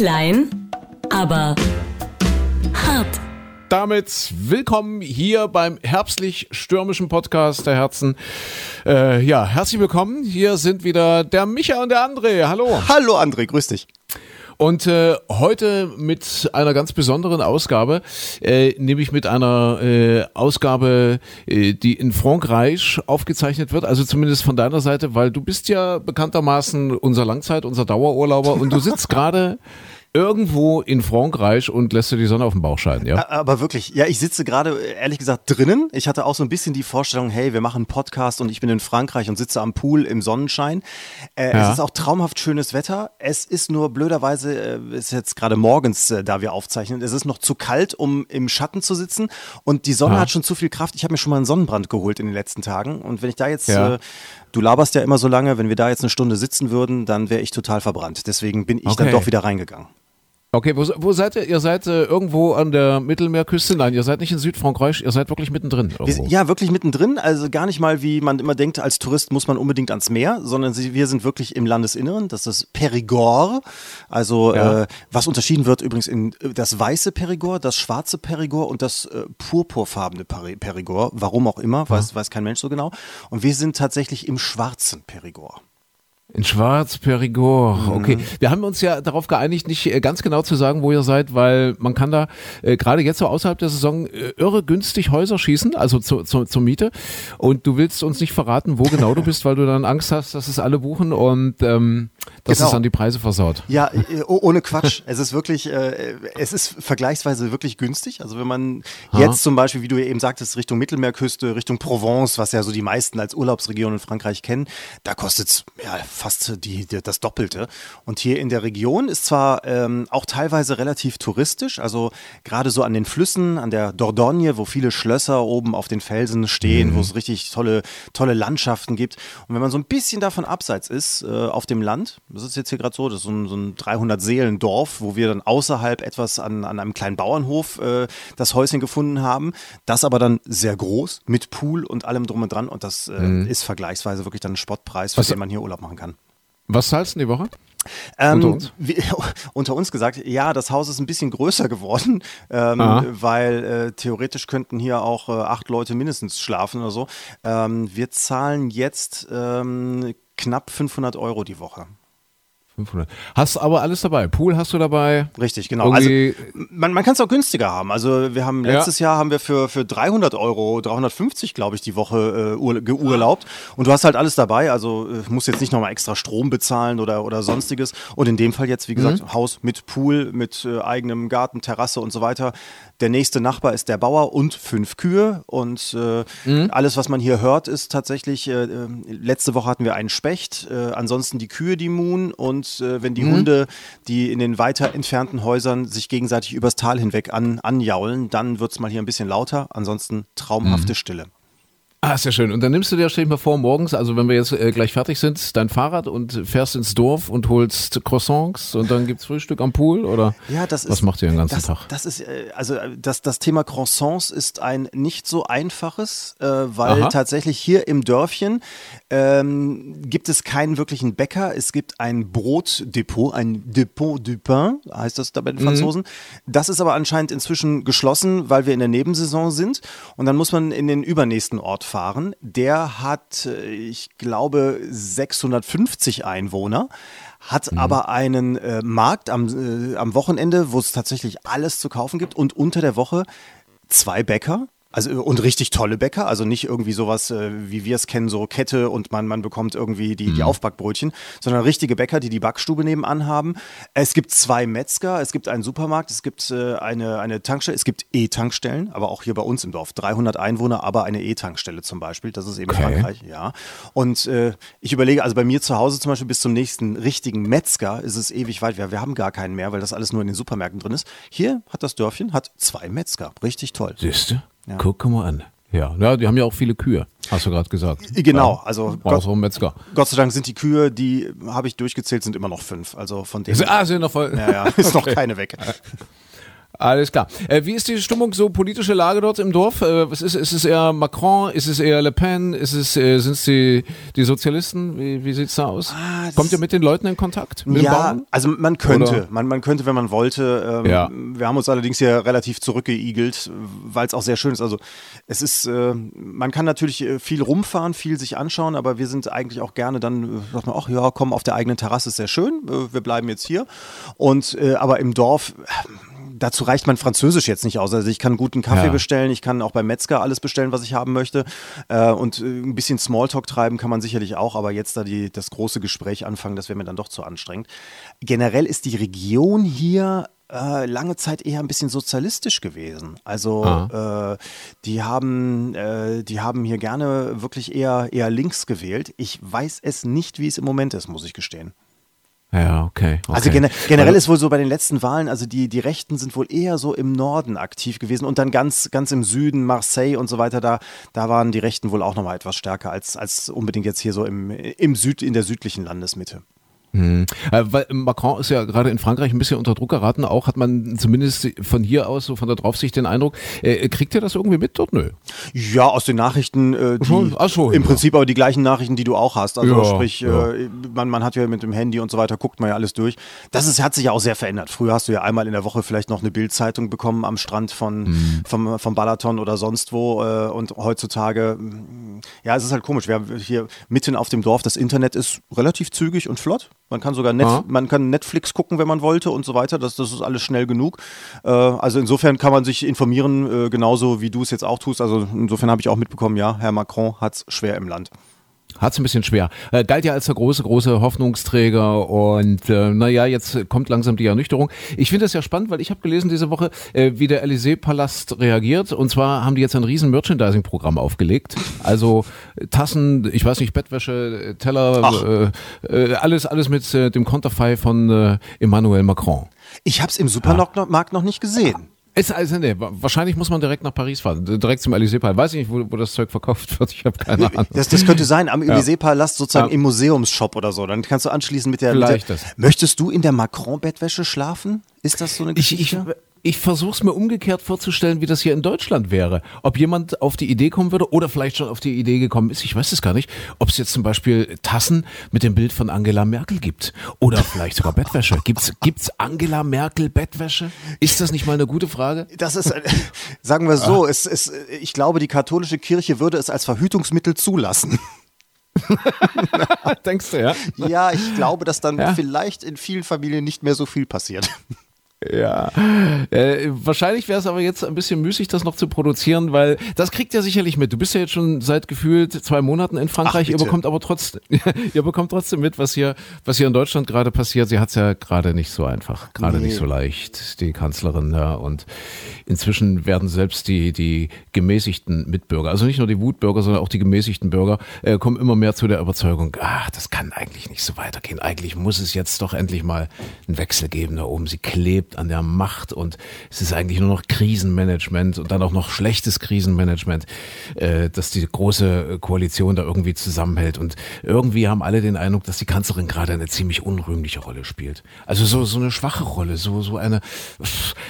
Klein, aber hart. Damit willkommen hier beim herbstlich-stürmischen Podcast der Herzen. Äh, ja, herzlich willkommen. Hier sind wieder der Micha und der André. Hallo. Hallo André, grüß dich. Und äh, heute mit einer ganz besonderen Ausgabe, äh, nämlich mit einer äh, Ausgabe, äh, die in Frankreich aufgezeichnet wird, also zumindest von deiner Seite, weil du bist ja bekanntermaßen unser Langzeit, unser Dauerurlauber und du sitzt gerade irgendwo in Frankreich und lässt dir die Sonne auf den Bauch scheinen, ja? Aber wirklich, ja, ich sitze gerade ehrlich gesagt drinnen. Ich hatte auch so ein bisschen die Vorstellung, hey, wir machen einen Podcast und ich bin in Frankreich und sitze am Pool im Sonnenschein. Äh, ja. Es ist auch traumhaft schönes Wetter. Es ist nur blöderweise, äh, ist jetzt gerade morgens, äh, da wir aufzeichnen, es ist noch zu kalt, um im Schatten zu sitzen und die Sonne ja. hat schon zu viel Kraft. Ich habe mir schon mal einen Sonnenbrand geholt in den letzten Tagen und wenn ich da jetzt ja. äh, Du laberst ja immer so lange, wenn wir da jetzt eine Stunde sitzen würden, dann wäre ich total verbrannt. Deswegen bin ich okay. dann doch wieder reingegangen. Okay, wo, wo seid ihr? Ihr seid äh, irgendwo an der Mittelmeerküste? Nein, ihr seid nicht in Südfrankreich, ihr seid wirklich mittendrin. Wir, ja, wirklich mittendrin. Also gar nicht mal, wie man immer denkt, als Tourist muss man unbedingt ans Meer, sondern wir sind wirklich im Landesinneren. Das ist Périgord. Also ja. äh, was unterschieden wird übrigens in äh, das weiße Périgord, das schwarze Périgord und das äh, purpurfarbene Périgord. Warum auch immer, weiß, weiß kein Mensch so genau. Und wir sind tatsächlich im schwarzen Périgord. In Schwarz, Perigord. Mhm. Okay. Wir haben uns ja darauf geeinigt, nicht äh, ganz genau zu sagen, wo ihr seid, weil man kann da äh, gerade jetzt so außerhalb der Saison äh, irre günstig Häuser schießen, also zu, zu, zur Miete. Und du willst uns nicht verraten, wo genau du bist, weil du dann Angst hast, dass es alle buchen und ähm, dass genau. es dann die Preise versaut. Ja, äh, ohne Quatsch. es ist wirklich, äh, es ist vergleichsweise wirklich günstig. Also wenn man ha. jetzt zum Beispiel, wie du eben sagtest, Richtung Mittelmeerküste, Richtung Provence, was ja so die meisten als Urlaubsregion in Frankreich kennen, da kostet es ja fast die, die, das Doppelte. Und hier in der Region ist zwar ähm, auch teilweise relativ touristisch, also gerade so an den Flüssen, an der Dordogne, wo viele Schlösser oben auf den Felsen stehen, mhm. wo es richtig tolle, tolle Landschaften gibt. Und wenn man so ein bisschen davon abseits ist, äh, auf dem Land, das ist jetzt hier gerade so, das ist so ein, so ein 300-Seelen-Dorf, wo wir dann außerhalb etwas an, an einem kleinen Bauernhof äh, das Häuschen gefunden haben. Das aber dann sehr groß, mit Pool und allem drum und dran. Und das äh, mhm. ist vergleichsweise wirklich dann ein Spottpreis, für Was, den man hier Urlaub machen kann. Was zahlst du die Woche? Ähm, unter, uns? Wie, unter uns gesagt, ja, das Haus ist ein bisschen größer geworden, ähm, weil äh, theoretisch könnten hier auch äh, acht Leute mindestens schlafen oder so. Ähm, wir zahlen jetzt ähm, knapp 500 Euro die Woche. 500. Hast aber alles dabei. Pool hast du dabei. Richtig, genau. Also man, man kann es auch günstiger haben. Also wir haben letztes ja. Jahr haben wir für, für 300 Euro, 350 glaube ich die Woche äh, geurlaubt. Und du hast halt alles dabei. Also äh, musst jetzt nicht nochmal extra Strom bezahlen oder, oder sonstiges. Und in dem Fall jetzt, wie gesagt, mhm. Haus mit Pool, mit äh, eigenem Garten, Terrasse und so weiter. Der nächste Nachbar ist der Bauer und fünf Kühe. Und äh, mhm. alles, was man hier hört, ist tatsächlich, äh, äh, letzte Woche hatten wir einen Specht, ansonsten die Kühe, die Muhen und äh, wenn die mhm. Hunde, die in den weiter entfernten Häusern sich gegenseitig übers Tal hinweg an, anjaulen, dann wird es mal hier ein bisschen lauter. Ansonsten traumhafte mhm. Stille. Ah, sehr schön. Und dann nimmst du dir, stell dich mal vor, morgens, also wenn wir jetzt äh, gleich fertig sind, dein Fahrrad und fährst ins Dorf und holst Croissants und dann gibt's Frühstück am Pool oder ja, das was ist, macht ihr den ganzen das, Tag? Das ist, äh, also äh, das, das Thema Croissants ist ein nicht so einfaches, äh, weil Aha. tatsächlich hier im Dörfchen ähm, gibt es keinen wirklichen Bäcker. Es gibt ein Brotdepot, ein Depot du Pain, heißt das da bei den mhm. Franzosen. Mhm. Das ist aber anscheinend inzwischen geschlossen, weil wir in der Nebensaison sind und dann muss man in den übernächsten Ort fahren. Der hat, äh, ich glaube, 650 Einwohner hat mhm. aber einen äh, Markt am, äh, am Wochenende, wo es tatsächlich alles zu kaufen gibt und unter der Woche zwei Bäcker also und richtig tolle Bäcker, also nicht irgendwie sowas, äh, wie wir es kennen, so Kette und man, man bekommt irgendwie die, mhm. die Aufbackbrötchen, sondern richtige Bäcker, die die Backstube nebenan haben. Es gibt zwei Metzger, es gibt einen Supermarkt, es gibt äh, eine, eine Tankstelle, es gibt E-Tankstellen, aber auch hier bei uns im Dorf. 300 Einwohner, aber eine E-Tankstelle zum Beispiel, das ist eben okay. Frankreich, ja. Und äh, ich überlege, also bei mir zu Hause zum Beispiel bis zum nächsten richtigen Metzger ist es ewig weit. Wir, wir haben gar keinen mehr, weil das alles nur in den Supermärkten drin ist. Hier hat das Dörfchen, hat zwei Metzger, richtig toll. Siehst du? Ja. Guck mal an. Ja, ja, die haben ja auch viele Kühe, hast du gerade gesagt. Genau, also Gott, Metzger. Gott sei Dank sind die Kühe, die habe ich durchgezählt, sind immer noch fünf. Also von denen. Ah, sind noch voll. Ja, ja, ist noch keine weg. Alles klar. Äh, wie ist die Stimmung, so politische Lage dort im Dorf? Äh, was ist, ist es eher Macron? Ist es eher Le Pen? Ist es, äh, sind es die, die Sozialisten? Wie, wie sieht es da aus? Ah, Kommt ihr mit den Leuten in Kontakt? ja, also man könnte, man, man könnte, wenn man wollte. Ähm, ja. Wir haben uns allerdings hier relativ zurückgeigelt, weil es auch sehr schön ist. Also es ist, äh, man kann natürlich äh, viel rumfahren, viel sich anschauen, aber wir sind eigentlich auch gerne dann, äh, sagt man, ach ja, komm, auf der eigenen Terrasse ist sehr schön, äh, wir bleiben jetzt hier. Und aber im Dorf dazu reicht mein Französisch jetzt nicht aus. Also ich kann guten Kaffee ja. bestellen, ich kann auch beim Metzger alles bestellen, was ich haben möchte. Äh, und äh, ein bisschen Smalltalk treiben kann man sicherlich auch, aber jetzt da die, das große Gespräch anfangen, das wäre mir dann doch zu anstrengend. Generell ist die Region hier äh, lange Zeit eher ein bisschen sozialistisch gewesen. Also äh, die haben, äh, die haben hier gerne wirklich eher, eher links gewählt. Ich weiß es nicht, wie es im Moment ist, muss ich gestehen. Ja, okay. okay. Also gener generell ist wohl so bei den letzten Wahlen, also die, die Rechten sind wohl eher so im Norden aktiv gewesen und dann ganz, ganz im Süden, Marseille und so weiter, da, da waren die Rechten wohl auch nochmal etwas stärker als, als unbedingt jetzt hier so im, im Süd, in der südlichen Landesmitte. Hm. Äh, weil Macron ist ja gerade in Frankreich ein bisschen unter Druck geraten. Auch hat man zumindest von hier aus, so von der Draufsicht, den Eindruck, äh, kriegt ihr das irgendwie mit dort? Nö. Ja, aus den Nachrichten, äh, die, Ach so, im ja. Prinzip aber die gleichen Nachrichten, die du auch hast. Also ja, sprich, ja. Äh, man, man hat ja mit dem Handy und so weiter, guckt man ja alles durch. Das ist, hat sich ja auch sehr verändert. Früher hast du ja einmal in der Woche vielleicht noch eine Bildzeitung bekommen am Strand von, hm. vom, vom Balaton oder sonst wo. Äh, und heutzutage, ja, es ist halt komisch. Wir haben hier mitten auf dem Dorf, das Internet ist relativ zügig und flott. Man kann sogar Net man kann Netflix gucken, wenn man wollte und so weiter. Das, das ist alles schnell genug. Äh, also insofern kann man sich informieren, äh, genauso wie du es jetzt auch tust. Also insofern habe ich auch mitbekommen, ja, Herr Macron hat es schwer im Land. Hat es ein bisschen schwer. Äh, galt ja als der große, große Hoffnungsträger und äh, naja, jetzt kommt langsam die Ernüchterung. Ich finde das ja spannend, weil ich habe gelesen diese Woche, äh, wie der Élysée-Palast reagiert und zwar haben die jetzt ein riesen Merchandising-Programm aufgelegt. Also Tassen, ich weiß nicht, Bettwäsche, Teller, äh, äh, alles, alles mit äh, dem Konterfei von äh, Emmanuel Macron. Ich habe es im Supermarkt ja. noch nicht gesehen. Ist also, nee, wahrscheinlich muss man direkt nach Paris fahren, direkt zum Élysée-Palast. Weiß ich nicht, wo, wo, das Zeug verkauft wird. Ich habe keine Ahnung. Das, das könnte sein, am ja. Élysée-Palast sozusagen ja. im Museumsshop oder so. Dann kannst du anschließen mit der. Vielleicht mit der, das. Möchtest du in der Macron-Bettwäsche schlafen? Ist das so eine Geschichte? Ich, ich, ich versuche es mir umgekehrt vorzustellen, wie das hier in Deutschland wäre. Ob jemand auf die Idee kommen würde oder vielleicht schon auf die Idee gekommen ist, ich weiß es gar nicht, ob es jetzt zum Beispiel Tassen mit dem Bild von Angela Merkel gibt oder vielleicht sogar Bettwäsche. Gibt's gibt's Angela Merkel Bettwäsche? Ist das nicht mal eine gute Frage? Das ist, sagen wir so, es, es, ich glaube, die katholische Kirche würde es als Verhütungsmittel zulassen. Denkst du, ja? Ja, ich glaube, dass dann ja? vielleicht in vielen Familien nicht mehr so viel passiert. Ja, äh, wahrscheinlich wäre es aber jetzt ein bisschen müßig, das noch zu produzieren, weil das kriegt ihr sicherlich mit. Du bist ja jetzt schon seit gefühlt zwei Monaten in Frankreich. Ach, ihr bekommt aber trotzdem, ihr bekommt trotzdem mit, was hier, was hier in Deutschland gerade passiert. Sie hat es ja gerade nicht so einfach, gerade nee. nicht so leicht, die Kanzlerin. Ja, und inzwischen werden selbst die die gemäßigten Mitbürger, also nicht nur die Wutbürger, sondern auch die gemäßigten Bürger, äh, kommen immer mehr zu der Überzeugung: Ach, das kann eigentlich nicht so weitergehen. Eigentlich muss es jetzt doch endlich mal einen Wechsel geben da oben. Sie klebt lebt an der Macht und es ist eigentlich nur noch Krisenmanagement und dann auch noch schlechtes Krisenmanagement, äh, dass die große Koalition da irgendwie zusammenhält. Und irgendwie haben alle den Eindruck, dass die Kanzlerin gerade eine ziemlich unrühmliche Rolle spielt. Also so, so eine schwache Rolle, so, so eine,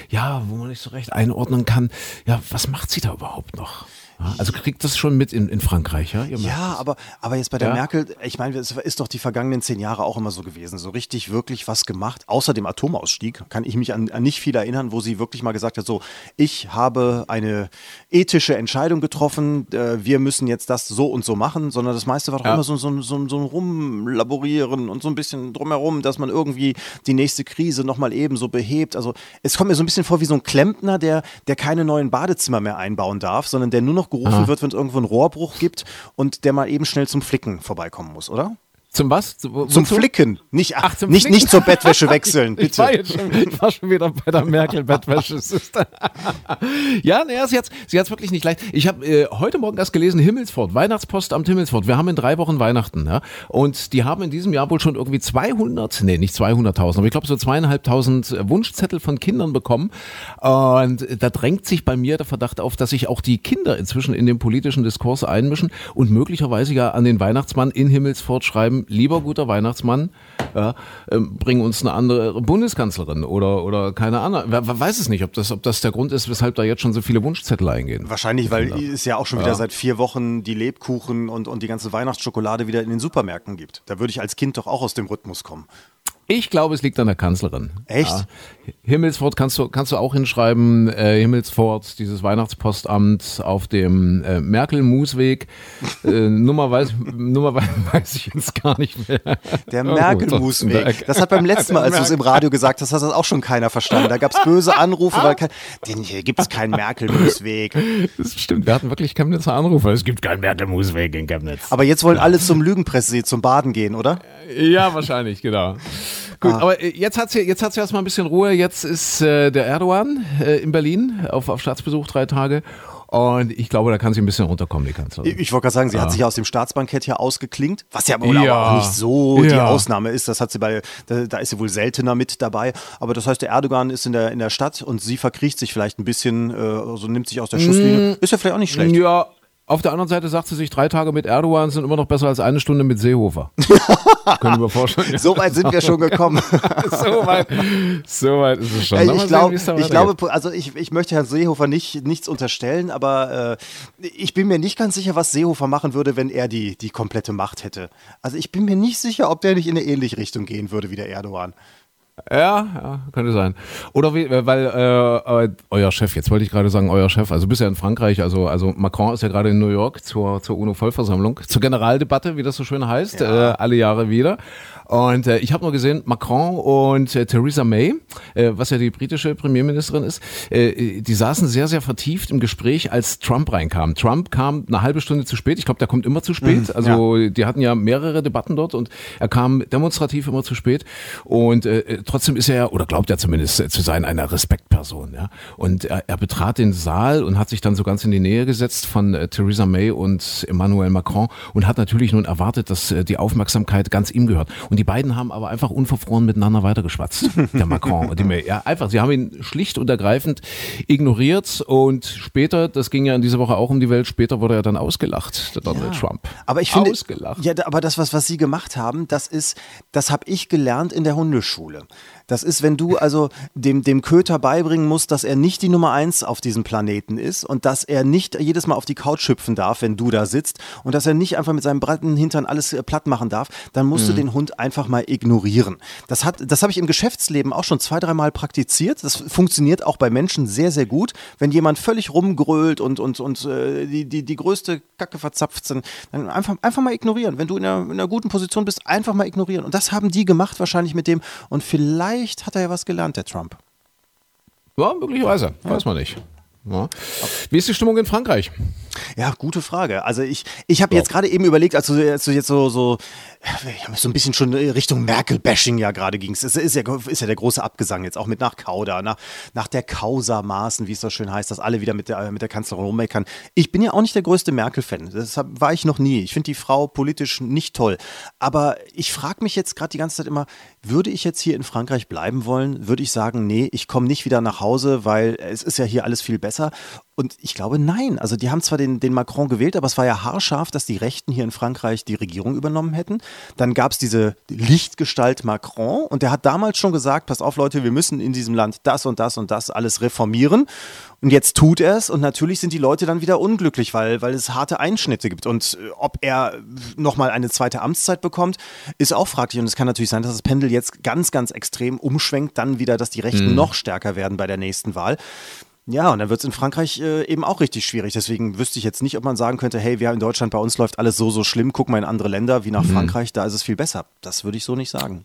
ja, wo man nicht so recht einordnen kann, ja, was macht sie da überhaupt noch? Also kriegt das schon mit in, in Frankreich, ja? ja, aber, aber jetzt bei der ja? Merkel, ich meine, es ist doch die vergangenen zehn Jahre auch immer so gewesen. So richtig wirklich was gemacht, außer dem Atomausstieg, kann ich mich an, an nicht viel erinnern, wo sie wirklich mal gesagt hat, so, ich habe eine ethische Entscheidung getroffen, äh, wir müssen jetzt das so und so machen, sondern das meiste war doch ja. immer so, so, so, so ein Rumlaborieren und so ein bisschen drumherum, dass man irgendwie die nächste Krise nochmal ebenso behebt. Also es kommt mir so ein bisschen vor wie so ein Klempner, der, der keine neuen Badezimmer mehr einbauen darf, sondern der nur noch gerufen Aha. wird, wenn es irgendwo einen Rohrbruch gibt und der mal eben schnell zum Flicken vorbeikommen muss, oder? Zum was? Zum, zum Flicken. Nicht, ach, zum nicht, Flicken? nicht zur Bettwäsche wechseln, bitte. ich, war jetzt schon, ich war schon wieder bei der Merkel-Bettwäsche. ja, naja, sie hat sie hat's wirklich nicht leicht. Ich habe äh, heute Morgen erst gelesen, Himmelsfort, Weihnachtspostamt Himmelsfort. Wir haben in drei Wochen Weihnachten. Ja? Und die haben in diesem Jahr wohl schon irgendwie 200, nee, nicht 200.000, aber ich glaube so zweieinhalbtausend Wunschzettel von Kindern bekommen. Und da drängt sich bei mir der Verdacht auf, dass sich auch die Kinder inzwischen in den politischen Diskurs einmischen und möglicherweise ja an den Weihnachtsmann in Himmelsfort schreiben, lieber guter Weihnachtsmann, ja, ähm, bring uns eine andere Bundeskanzlerin oder, oder keine. Wer, wer weiß es nicht, ob das, ob das der Grund ist, weshalb da jetzt schon so viele Wunschzettel eingehen. Wahrscheinlich, weil es ja auch schon wieder ja. seit vier Wochen die Lebkuchen und, und die ganze Weihnachtsschokolade wieder in den Supermärkten gibt. Da würde ich als Kind doch auch aus dem Rhythmus kommen. Ich glaube, es liegt an der Kanzlerin. Echt? Ja. Himmelsfort kannst du, kannst du auch hinschreiben, äh, Himmelsfort, dieses Weihnachtspostamt auf dem äh, Merkel-Musweg. äh, Nummer, weiß, Nummer weiß ich jetzt gar nicht mehr. Der Merkel-Musweg. Das hat beim letzten Mal, als du es im Radio gesagt hast, hat das auch schon keiner verstanden. Da gab es böse Anrufe, weil kein, den hier gibt es keinen Merkel-Musweg. Das stimmt, wir hatten wirklich Chemnitzer Anrufe. Es gibt keinen Merkel-Musweg in Chemnitz. Aber jetzt wollen alle zum Lügenpresse, zum Baden gehen, oder? Ja, wahrscheinlich, genau. Gut, ah. aber äh, jetzt hat's hier, jetzt hat's erstmal ein bisschen Ruhe. Jetzt ist äh, der Erdogan äh, in Berlin auf, auf Staatsbesuch drei Tage. Und ich glaube, da kann sie ein bisschen runterkommen, die Kanzlerin. Ich, ich wollte gerade sagen, sie ja. hat sich aus dem Staatsbankett ja ausgeklingt, was ja wohl ja. auch nicht so ja. die Ausnahme ist. Das hat sie bei, da, da, ist sie wohl seltener mit dabei. Aber das heißt, der Erdogan ist in der, in der Stadt und sie verkriecht sich vielleicht ein bisschen, äh, also nimmt sich aus der Schusslinie. Mm, ist ja vielleicht auch nicht schlecht. Ja, auf der anderen Seite sagt sie sich, drei Tage mit Erdogan sind immer noch besser als eine Stunde mit Seehofer. Können wir vorstellen. so weit sind wir schon gekommen. so, weit, so weit ist es schon. Ich, glaub, ich glaube, also ich, ich möchte Herrn Seehofer nicht, nichts unterstellen, aber äh, ich bin mir nicht ganz sicher, was Seehofer machen würde, wenn er die, die komplette Macht hätte. Also ich bin mir nicht sicher, ob der nicht in eine ähnliche Richtung gehen würde wie der Erdogan. Ja, ja, könnte sein. Oder wie, weil äh, euer Chef, jetzt wollte ich gerade sagen, euer Chef, also bist ja in Frankreich, also, also Macron ist ja gerade in New York zur, zur UNO-Vollversammlung, zur Generaldebatte, wie das so schön heißt, ja. äh, alle Jahre wieder. Und äh, ich habe nur gesehen, Macron und äh, Theresa May, äh, was ja die britische Premierministerin ist, äh, die saßen sehr, sehr vertieft im Gespräch, als Trump reinkam. Trump kam eine halbe Stunde zu spät. Ich glaube, der kommt immer zu spät. Mhm, also ja. die hatten ja mehrere Debatten dort und er kam demonstrativ immer zu spät. Und äh, trotzdem ist er ja, oder glaubt er zumindest äh, zu sein, eine Respektperson. Ja? Und er, er betrat den Saal und hat sich dann so ganz in die Nähe gesetzt von äh, Theresa May und Emmanuel Macron und hat natürlich nun erwartet, dass äh, die Aufmerksamkeit ganz ihm gehört. Und die beiden haben aber einfach unverfroren miteinander weitergeschwatzt, der Macron und die May. Ja, einfach, sie haben ihn schlicht und ergreifend ignoriert und später, das ging ja in dieser Woche auch um die Welt, später wurde er dann ausgelacht, der Donald ja, Trump. Aber ich finde, ausgelacht. ja, aber das, was, was sie gemacht haben, das ist, das habe ich gelernt in der Hundeschule. Das ist, wenn du also dem, dem Köter beibringen musst, dass er nicht die Nummer eins auf diesem Planeten ist und dass er nicht jedes Mal auf die Couch hüpfen darf, wenn du da sitzt und dass er nicht einfach mit seinem breiten Hintern alles äh, platt machen darf, dann musst mhm. du den Hund einfach mal ignorieren. Das, hat, das habe ich im Geschäftsleben auch schon zwei, dreimal praktiziert. Das funktioniert auch bei Menschen sehr, sehr gut. Wenn jemand völlig rumgrölt und, und, und äh, die, die, die größte Kacke verzapft sind, dann einfach, einfach mal ignorieren. Wenn du in einer, in einer guten Position bist, einfach mal ignorieren. Und das haben die gemacht wahrscheinlich mit dem und vielleicht vielleicht hat er ja was gelernt, der Trump. Ja, möglicherweise. Ja. Weiß man nicht. Ja. Wie ist die Stimmung in Frankreich? Ja, gute Frage. Also ich, ich habe jetzt gerade eben überlegt, als du, als du jetzt so, so, so ein bisschen schon Richtung Merkel-Bashing ja gerade ging. Es ist ja, ist ja der große Abgesang jetzt, auch mit nach Kauda, nach, nach der Causa-Maßen, wie es so schön heißt, dass alle wieder mit der, mit der Kanzlerin rummeckern. Ich bin ja auch nicht der größte Merkel-Fan. Das war ich noch nie. Ich finde die Frau politisch nicht toll. Aber ich frage mich jetzt gerade die ganze Zeit immer, würde ich jetzt hier in Frankreich bleiben wollen? Würde ich sagen, nee, ich komme nicht wieder nach Hause, weil es ist ja hier alles viel besser. Und ich glaube, nein. Also die haben zwar den, den Macron gewählt, aber es war ja haarscharf, dass die Rechten hier in Frankreich die Regierung übernommen hätten. Dann gab es diese Lichtgestalt Macron und der hat damals schon gesagt, pass auf Leute, wir müssen in diesem Land das und das und das alles reformieren. Und jetzt tut er es und natürlich sind die Leute dann wieder unglücklich, weil, weil es harte Einschnitte gibt. Und äh, ob er nochmal eine zweite Amtszeit bekommt, ist auch fraglich. Und es kann natürlich sein, dass das Pendel jetzt ganz, ganz extrem umschwenkt, dann wieder, dass die Rechten mhm. noch stärker werden bei der nächsten Wahl. Ja, und dann wird es in Frankreich äh, eben auch richtig schwierig. Deswegen wüsste ich jetzt nicht, ob man sagen könnte, hey, wir in Deutschland, bei uns läuft alles so, so schlimm, guck mal in andere Länder wie nach mhm. Frankreich, da ist es viel besser. Das würde ich so nicht sagen.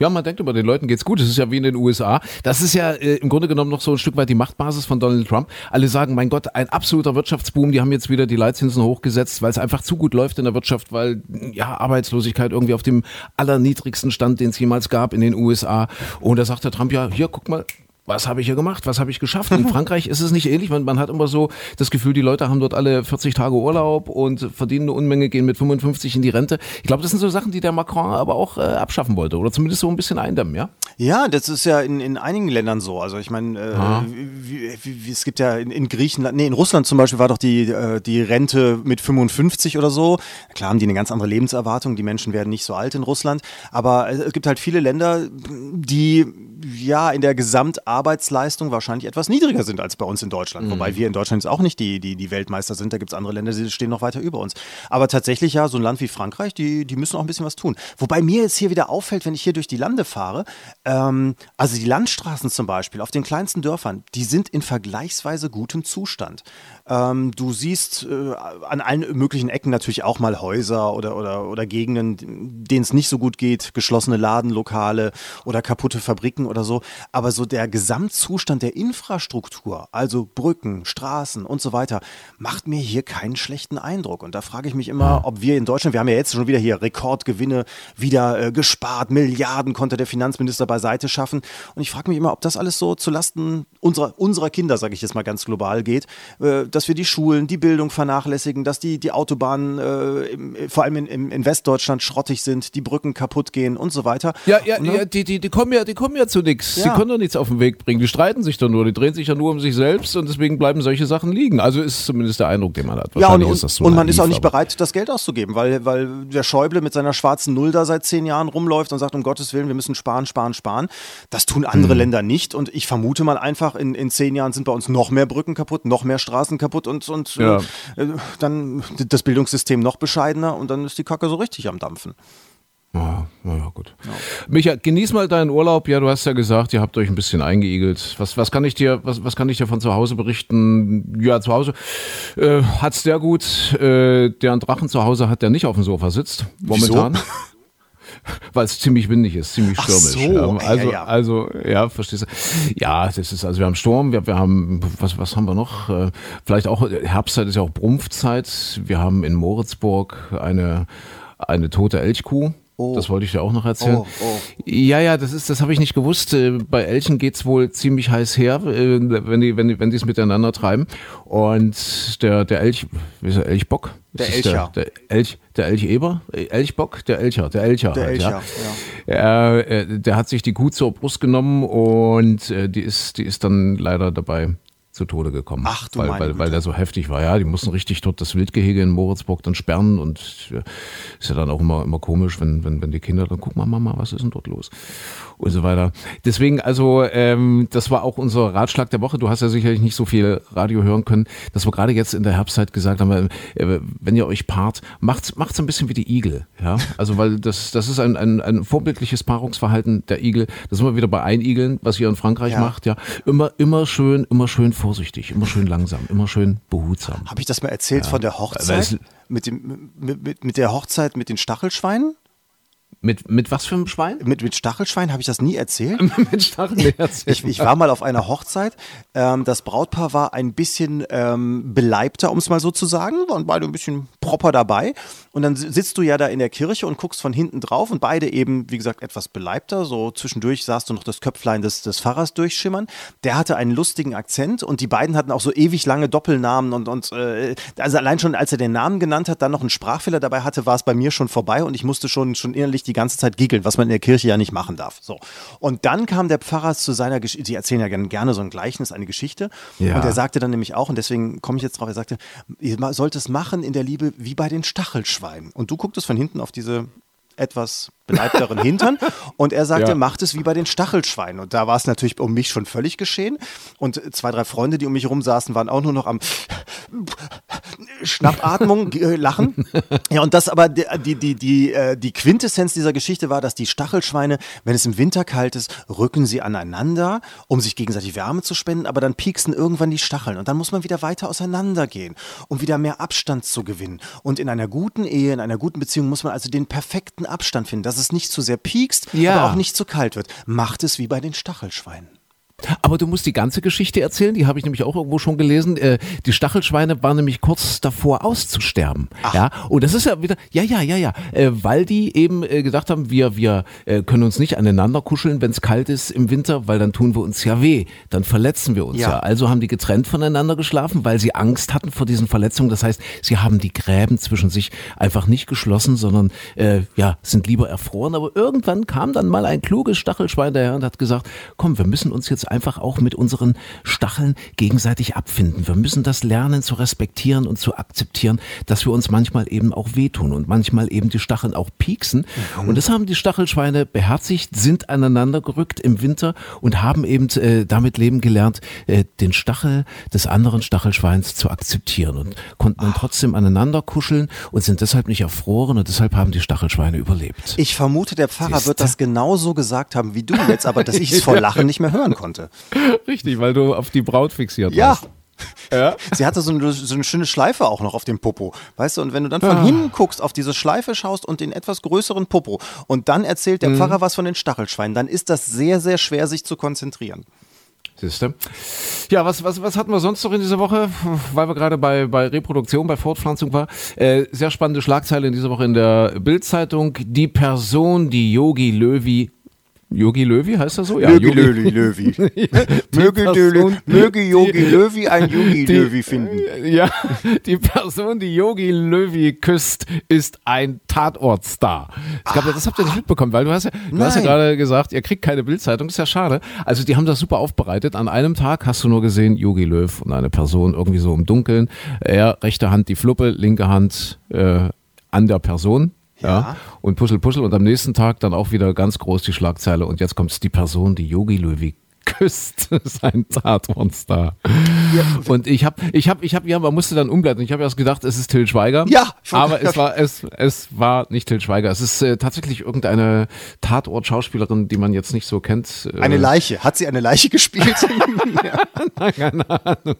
Ja, man denkt über den Leuten geht's gut. Das ist ja wie in den USA. Das ist ja äh, im Grunde genommen noch so ein Stück weit die Machtbasis von Donald Trump. Alle sagen, mein Gott, ein absoluter Wirtschaftsboom. Die haben jetzt wieder die Leitzinsen hochgesetzt, weil es einfach zu gut läuft in der Wirtschaft, weil ja Arbeitslosigkeit irgendwie auf dem allerniedrigsten Stand, den es jemals gab in den USA. Und da sagt der Trump ja, hier guck mal, was habe ich hier gemacht? Was habe ich geschafft? In Frankreich ist es nicht ähnlich. Man, man, hat immer so das Gefühl, die Leute haben dort alle 40 Tage Urlaub und verdienen eine Unmenge, gehen mit 55 in die Rente. Ich glaube, das sind so Sachen, die der Macron aber auch äh, abschaffen wollte oder zumindest so ein bisschen eindämmen, ja? Ja, das ist ja in, in einigen Ländern so. Also ich meine, äh, es gibt ja in, in, Griechenland, nee, in Russland zum Beispiel war doch die, äh, die Rente mit 55 oder so. Klar haben die eine ganz andere Lebenserwartung, die Menschen werden nicht so alt in Russland, aber es gibt halt viele Länder, die ja in der Gesamtarbeitsleistung wahrscheinlich etwas niedriger sind als bei uns in Deutschland. Mhm. Wobei wir in Deutschland jetzt auch nicht die, die, die Weltmeister sind, da gibt es andere Länder, die stehen noch weiter über uns. Aber tatsächlich ja, so ein Land wie Frankreich, die, die müssen auch ein bisschen was tun. Wobei mir jetzt hier wieder auffällt, wenn ich hier durch die Lande fahre, ähm, also die Landstraßen zum Beispiel auf den kleinsten Dörfern, die sind in vergleichsweise gutem Zustand. Ähm, du siehst äh, an allen möglichen Ecken natürlich auch mal Häuser oder, oder, oder Gegenden, denen es nicht so gut geht, geschlossene Ladenlokale oder kaputte Fabriken oder so. Aber so der Gesamtzustand der Infrastruktur, also Brücken, Straßen und so weiter, macht mir hier keinen schlechten Eindruck. Und da frage ich mich immer, ob wir in Deutschland, wir haben ja jetzt schon wieder hier Rekordgewinne, wieder äh, gespart, Milliarden konnte der Finanzminister beiseite schaffen. Und ich frage mich immer, ob das alles so zulasten unserer, unserer Kinder, sage ich jetzt mal ganz global, geht. Äh, dass wir die Schulen, die Bildung vernachlässigen, dass die, die Autobahnen äh, im, vor allem in, in, Westdeutschland schrottig sind, die Brücken kaputt gehen und so weiter. Ja, ja, ja die, die, die kommen ja, die kommen ja zu nichts. Ja. Die können doch nichts auf den Weg bringen. Die streiten sich doch nur, die drehen sich ja nur um sich selbst und deswegen bleiben solche Sachen liegen. Also ist zumindest der Eindruck, den man hat. Ja, und, das so und man ist auch nicht bereit, das Geld auszugeben, weil, weil der Schäuble mit seiner schwarzen Null da seit zehn Jahren rumläuft und sagt, um Gottes Willen, wir müssen sparen, sparen, sparen. Das tun andere hm. Länder nicht und ich vermute mal einfach, in, in zehn Jahren sind bei uns noch mehr Brücken kaputt, noch mehr Straßen kaputt und, und ja. äh, dann das Bildungssystem noch bescheidener und dann ist die Kacke so richtig am Dampfen. Ja, naja, gut. Ja. Micha, genieß mal deinen Urlaub. Ja, du hast ja gesagt, ihr habt euch ein bisschen eingeigelt. Was, was kann ich dir, was, was kann ich dir von zu Hause berichten? Ja, zu Hause äh, hat's sehr gut. Äh, der einen Drachen zu Hause hat, der nicht auf dem Sofa sitzt. Momentan. Wieso? weil es ziemlich windig ist, ziemlich stürmisch. So, also, ja, ja. also, ja, verstehst du? Ja, das ist, also wir haben Sturm, wir, wir haben, was, was haben wir noch? Äh, vielleicht auch, Herbstzeit ist ja auch Brumpfzeit. Wir haben in Moritzburg eine, eine tote Elchkuh. Oh. Das wollte ich dir auch noch erzählen. Oh, oh. Ja, ja, das ist, das habe ich nicht gewusst. Äh, bei Elchen geht es wohl ziemlich heiß her, äh, wenn die, wenn die, wenn die es miteinander treiben. Und der, der Elch, wie ist der Elchbock? Der Elcher. Der, der, Elch, der Elcheber? Elchbock? Der Elcher, der Elcher. Der halt, Elcher, ja. ja. Äh, der hat sich die Kuh zur Brust genommen und äh, die ist, die ist dann leider dabei zu Tode gekommen. Ach du weil, weil, weil der so heftig war. Ja, die mussten richtig dort das Wildgehege in Moritzburg dann sperren und ist ja dann auch immer, immer komisch, wenn, wenn, wenn die Kinder dann gucken, Mama, was ist denn dort los? Und so weiter. Deswegen, also, ähm, das war auch unser Ratschlag der Woche. Du hast ja sicherlich nicht so viel Radio hören können, dass wir gerade jetzt in der Herbstzeit gesagt haben, äh, wenn ihr euch paart, macht's, macht's ein bisschen wie die Igel. Ja, also, weil das, das ist ein, ein, ein vorbildliches Paarungsverhalten der Igel. Das sind wir wieder bei Einigeln, was ihr in Frankreich ja. macht. Ja, immer, immer schön, immer schön vorsichtig, immer schön langsam, immer schön behutsam. Habe ich das mal erzählt ja. von der Hochzeit? Mit, dem, mit, mit, mit der Hochzeit mit den Stachelschweinen? Mit, mit was für einem Schwein? Mit, mit Stachelschwein habe ich das nie erzählt. mit Stacheln nee, ich, ich, war mal auf einer Hochzeit. Ähm, das Brautpaar war ein bisschen ähm, beleibter, um es mal so zu sagen. Waren beide ein bisschen proper dabei. Und dann sitzt du ja da in der Kirche und guckst von hinten drauf und beide eben, wie gesagt, etwas beleibter. So zwischendurch sahst du noch das Köpflein des, des Pfarrers durchschimmern. Der hatte einen lustigen Akzent und die beiden hatten auch so ewig lange Doppelnamen. Und, und äh, also allein schon, als er den Namen genannt hat, dann noch einen Sprachfehler dabei hatte, war es bei mir schon vorbei und ich musste schon, schon innerlich die ganze Zeit giggeln, was man in der Kirche ja nicht machen darf. So. Und dann kam der Pfarrer zu seiner Geschichte, sie erzählen ja gerne so ein Gleichnis, eine Geschichte. Ja. Und er sagte dann nämlich auch, und deswegen komme ich jetzt drauf, er sagte, ihr sollt es machen in der Liebe wie bei den Stachelschweinen. Und du gucktest von hinten auf diese etwas beleibteren Hintern. Und er sagte, ja. macht es wie bei den Stachelschweinen. Und da war es natürlich um mich schon völlig geschehen. Und zwei, drei Freunde, die um mich herum saßen, waren auch nur noch am Schnappatmung, äh, Lachen. Ja, und das aber die, die, die, die, äh, die Quintessenz dieser Geschichte war, dass die Stachelschweine, wenn es im Winter kalt ist, rücken sie aneinander, um sich gegenseitig Wärme zu spenden, aber dann pieksen irgendwann die Stacheln. Und dann muss man wieder weiter auseinandergehen, um wieder mehr Abstand zu gewinnen. Und in einer guten Ehe, in einer guten Beziehung muss man also den perfekten Abstand finden, dass es nicht zu sehr piekst, ja. aber auch nicht zu kalt wird. Macht es wie bei den Stachelschweinen. Aber du musst die ganze Geschichte erzählen, die habe ich nämlich auch irgendwo schon gelesen. Äh, die Stachelschweine waren nämlich kurz davor auszusterben. Ach. Ja, und das ist ja wieder, ja, ja, ja, ja, äh, weil die eben äh, gedacht haben, wir, wir äh, können uns nicht aneinander kuscheln, wenn es kalt ist im Winter, weil dann tun wir uns ja weh, dann verletzen wir uns ja. ja. Also haben die getrennt voneinander geschlafen, weil sie Angst hatten vor diesen Verletzungen. Das heißt, sie haben die Gräben zwischen sich einfach nicht geschlossen, sondern äh, ja, sind lieber erfroren. Aber irgendwann kam dann mal ein kluges Stachelschwein daher und hat gesagt, komm, wir müssen uns jetzt einfach auch mit unseren Stacheln gegenseitig abfinden. Wir müssen das lernen zu respektieren und zu akzeptieren, dass wir uns manchmal eben auch wehtun und manchmal eben die Stacheln auch pieksen. Mhm. Und das haben die Stachelschweine beherzigt, sind aneinander gerückt im Winter und haben eben äh, damit leben gelernt, äh, den Stachel des anderen Stachelschweins zu akzeptieren und konnten dann trotzdem aneinander kuscheln und sind deshalb nicht erfroren und deshalb haben die Stachelschweine überlebt. Ich vermute, der Pfarrer Siehste? wird das genauso gesagt haben wie du jetzt, aber dass ich es vor Lachen nicht mehr hören konnte. Richtig, weil du auf die Braut fixiert ja. warst. Ja. Sie hatte so eine, so eine, schöne Schleife auch noch auf dem Popo. Weißt du, und wenn du dann von ah. hinten guckst, auf diese Schleife schaust und den etwas größeren Popo und dann erzählt der mhm. Pfarrer was von den Stachelschweinen, dann ist das sehr, sehr schwer, sich zu konzentrieren. Siehste. Ja, was, was, was hatten wir sonst noch in dieser Woche? Weil wir gerade bei, bei Reproduktion, bei Fortpflanzung war. Äh, sehr spannende Schlagzeile in dieser Woche in der Bildzeitung. Die Person, die Yogi Löwy Yogi Löwi heißt er so? Ja, Yogi Löwi. Löwi. möge, möge Yogi Löwi ein Yogi Löwi finden. Ja, die Person, die Yogi Löwi küsst, ist ein Tatortstar. Ich glaube, das habt ihr nicht mitbekommen, weil du hast ja, du hast ja gerade gesagt, ihr kriegt keine Bildzeitung, ist ja schade. Also die haben das super aufbereitet. An einem Tag hast du nur gesehen, Yogi Löw und eine Person irgendwie so im Dunkeln. Er, rechte Hand die Fluppe, linke Hand äh, an der Person, ja. ja. Und Puzzle, Puzzle. Und am nächsten Tag dann auch wieder ganz groß die Schlagzeile. Und jetzt kommt die Person, die Yogi Löwy küsst sein Tatmonster. Ja. Und ich habe, ich habe, ich habe, ja, man musste dann umblättern. Ich habe erst gedacht, es ist Till Schweiger. Ja, aber es war, es, es war nicht Till Schweiger. Es ist äh, tatsächlich irgendeine Tatort-Schauspielerin, die man jetzt nicht so kennt. Äh, eine Leiche. Hat sie eine Leiche gespielt? Nein, keine Ahnung.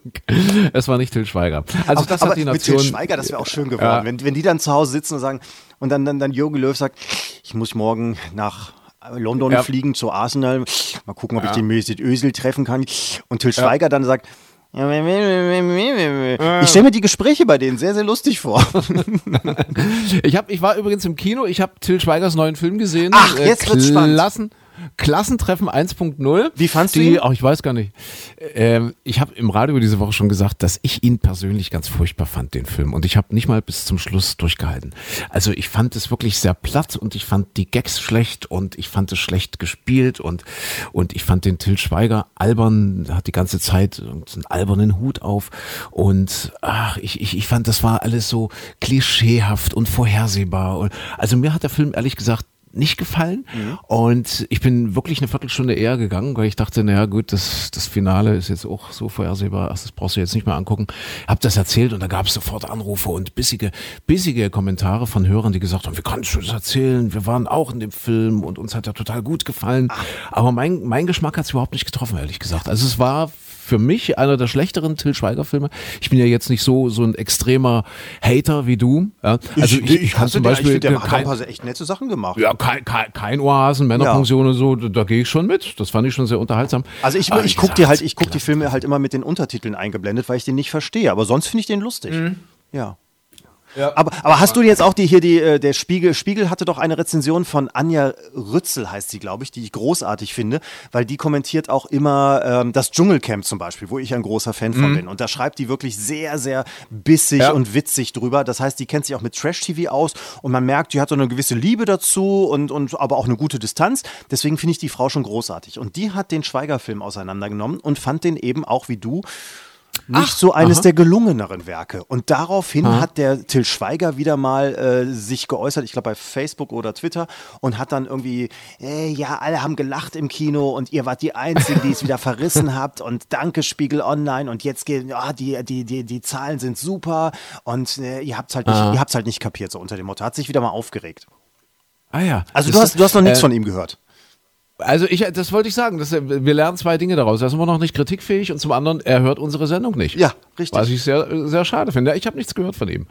Es war nicht Till Schweiger. Also aber, das aber hat die Nation. Mit Till Schweiger, das wäre auch schön geworden, ja. wenn, wenn die dann zu Hause sitzen und sagen, und dann, dann, dann Jürgen Löw sagt, ich muss morgen nach London ja. fliegen zu Arsenal, mal gucken, ob ja. ich den Mesut Özil treffen kann. Und Till Schweiger dann sagt, ich stelle mir die Gespräche bei denen sehr, sehr lustig vor. ich, hab, ich war übrigens im Kino, ich habe Till Schweigers neuen Film gesehen. Ach, jetzt wird's spannend. Klassentreffen 1.0. Wie fandst du ihn? Auch ich weiß gar nicht. Ähm, ich habe im Radio diese Woche schon gesagt, dass ich ihn persönlich ganz furchtbar fand, den Film. Und ich habe nicht mal bis zum Schluss durchgehalten. Also ich fand es wirklich sehr platt und ich fand die Gags schlecht und ich fand es schlecht gespielt und, und ich fand den Till Schweiger albern, hat die ganze Zeit einen albernen Hut auf und ach, ich, ich, ich fand, das war alles so klischeehaft und vorhersehbar. Und, also mir hat der Film ehrlich gesagt nicht gefallen. Mhm. Und ich bin wirklich eine Viertelstunde eher gegangen, weil ich dachte, naja gut, das, das Finale ist jetzt auch so vorhersehbar, das brauchst du jetzt nicht mehr angucken. Hab das erzählt und da gab es sofort Anrufe und bissige, bissige Kommentare von Hörern, die gesagt haben, wie kannst du das erzählen? Wir waren auch in dem Film und uns hat er total gut gefallen. Ach. Aber mein, mein Geschmack hat es überhaupt nicht getroffen, ehrlich gesagt. Also es war für mich einer der schlechteren Till Schweiger Filme. Ich bin ja jetzt nicht so so ein extremer Hater wie du. Ja. Also ich, ich, ich kann zum Beispiel der, ich der kein, hat ein paar echt nette Sachen gemacht. Ja, kein, kein, kein Oasen, Männerpension ja. und so, da, da gehe ich schon mit. Das fand ich schon sehr unterhaltsam. Also ich, ich gucke die halt, ich gucke die Filme halt immer mit den Untertiteln eingeblendet, weil ich den nicht verstehe. Aber sonst finde ich den lustig. Mhm. Ja. Ja. Aber, aber hast du jetzt auch die hier, die, äh, der Spiegel, Spiegel hatte doch eine Rezension von Anja Rützel, heißt sie, glaube ich, die ich großartig finde, weil die kommentiert auch immer ähm, das Dschungelcamp zum Beispiel, wo ich ein großer Fan mhm. von bin. Und da schreibt die wirklich sehr, sehr bissig ja. und witzig drüber. Das heißt, die kennt sich auch mit Trash-TV aus und man merkt, die hat so eine gewisse Liebe dazu und, und aber auch eine gute Distanz. Deswegen finde ich die Frau schon großartig. Und die hat den Schweiger-Film auseinandergenommen und fand den eben auch wie du nicht Ach, so eines aha. der gelungeneren Werke. Und daraufhin aha. hat der Till Schweiger wieder mal äh, sich geäußert, ich glaube bei Facebook oder Twitter, und hat dann irgendwie, äh, ja, alle haben gelacht im Kino und ihr wart die Einzigen, die es wieder verrissen habt und danke Spiegel Online und jetzt gehen, ja, die, die, die, die Zahlen sind super und äh, ihr habt es halt, nicht, ihr habt's halt nicht kapiert, so unter dem Motto. Hat sich wieder mal aufgeregt. Ah ja. Also du hast, du hast noch nichts äh, von ihm gehört. Also ich, das wollte ich sagen. Das, wir lernen zwei Dinge daraus. Er ist immer noch nicht kritikfähig und zum anderen, er hört unsere Sendung nicht. Ja, richtig. Was ich sehr, sehr schade finde. Ich habe nichts gehört von ihm.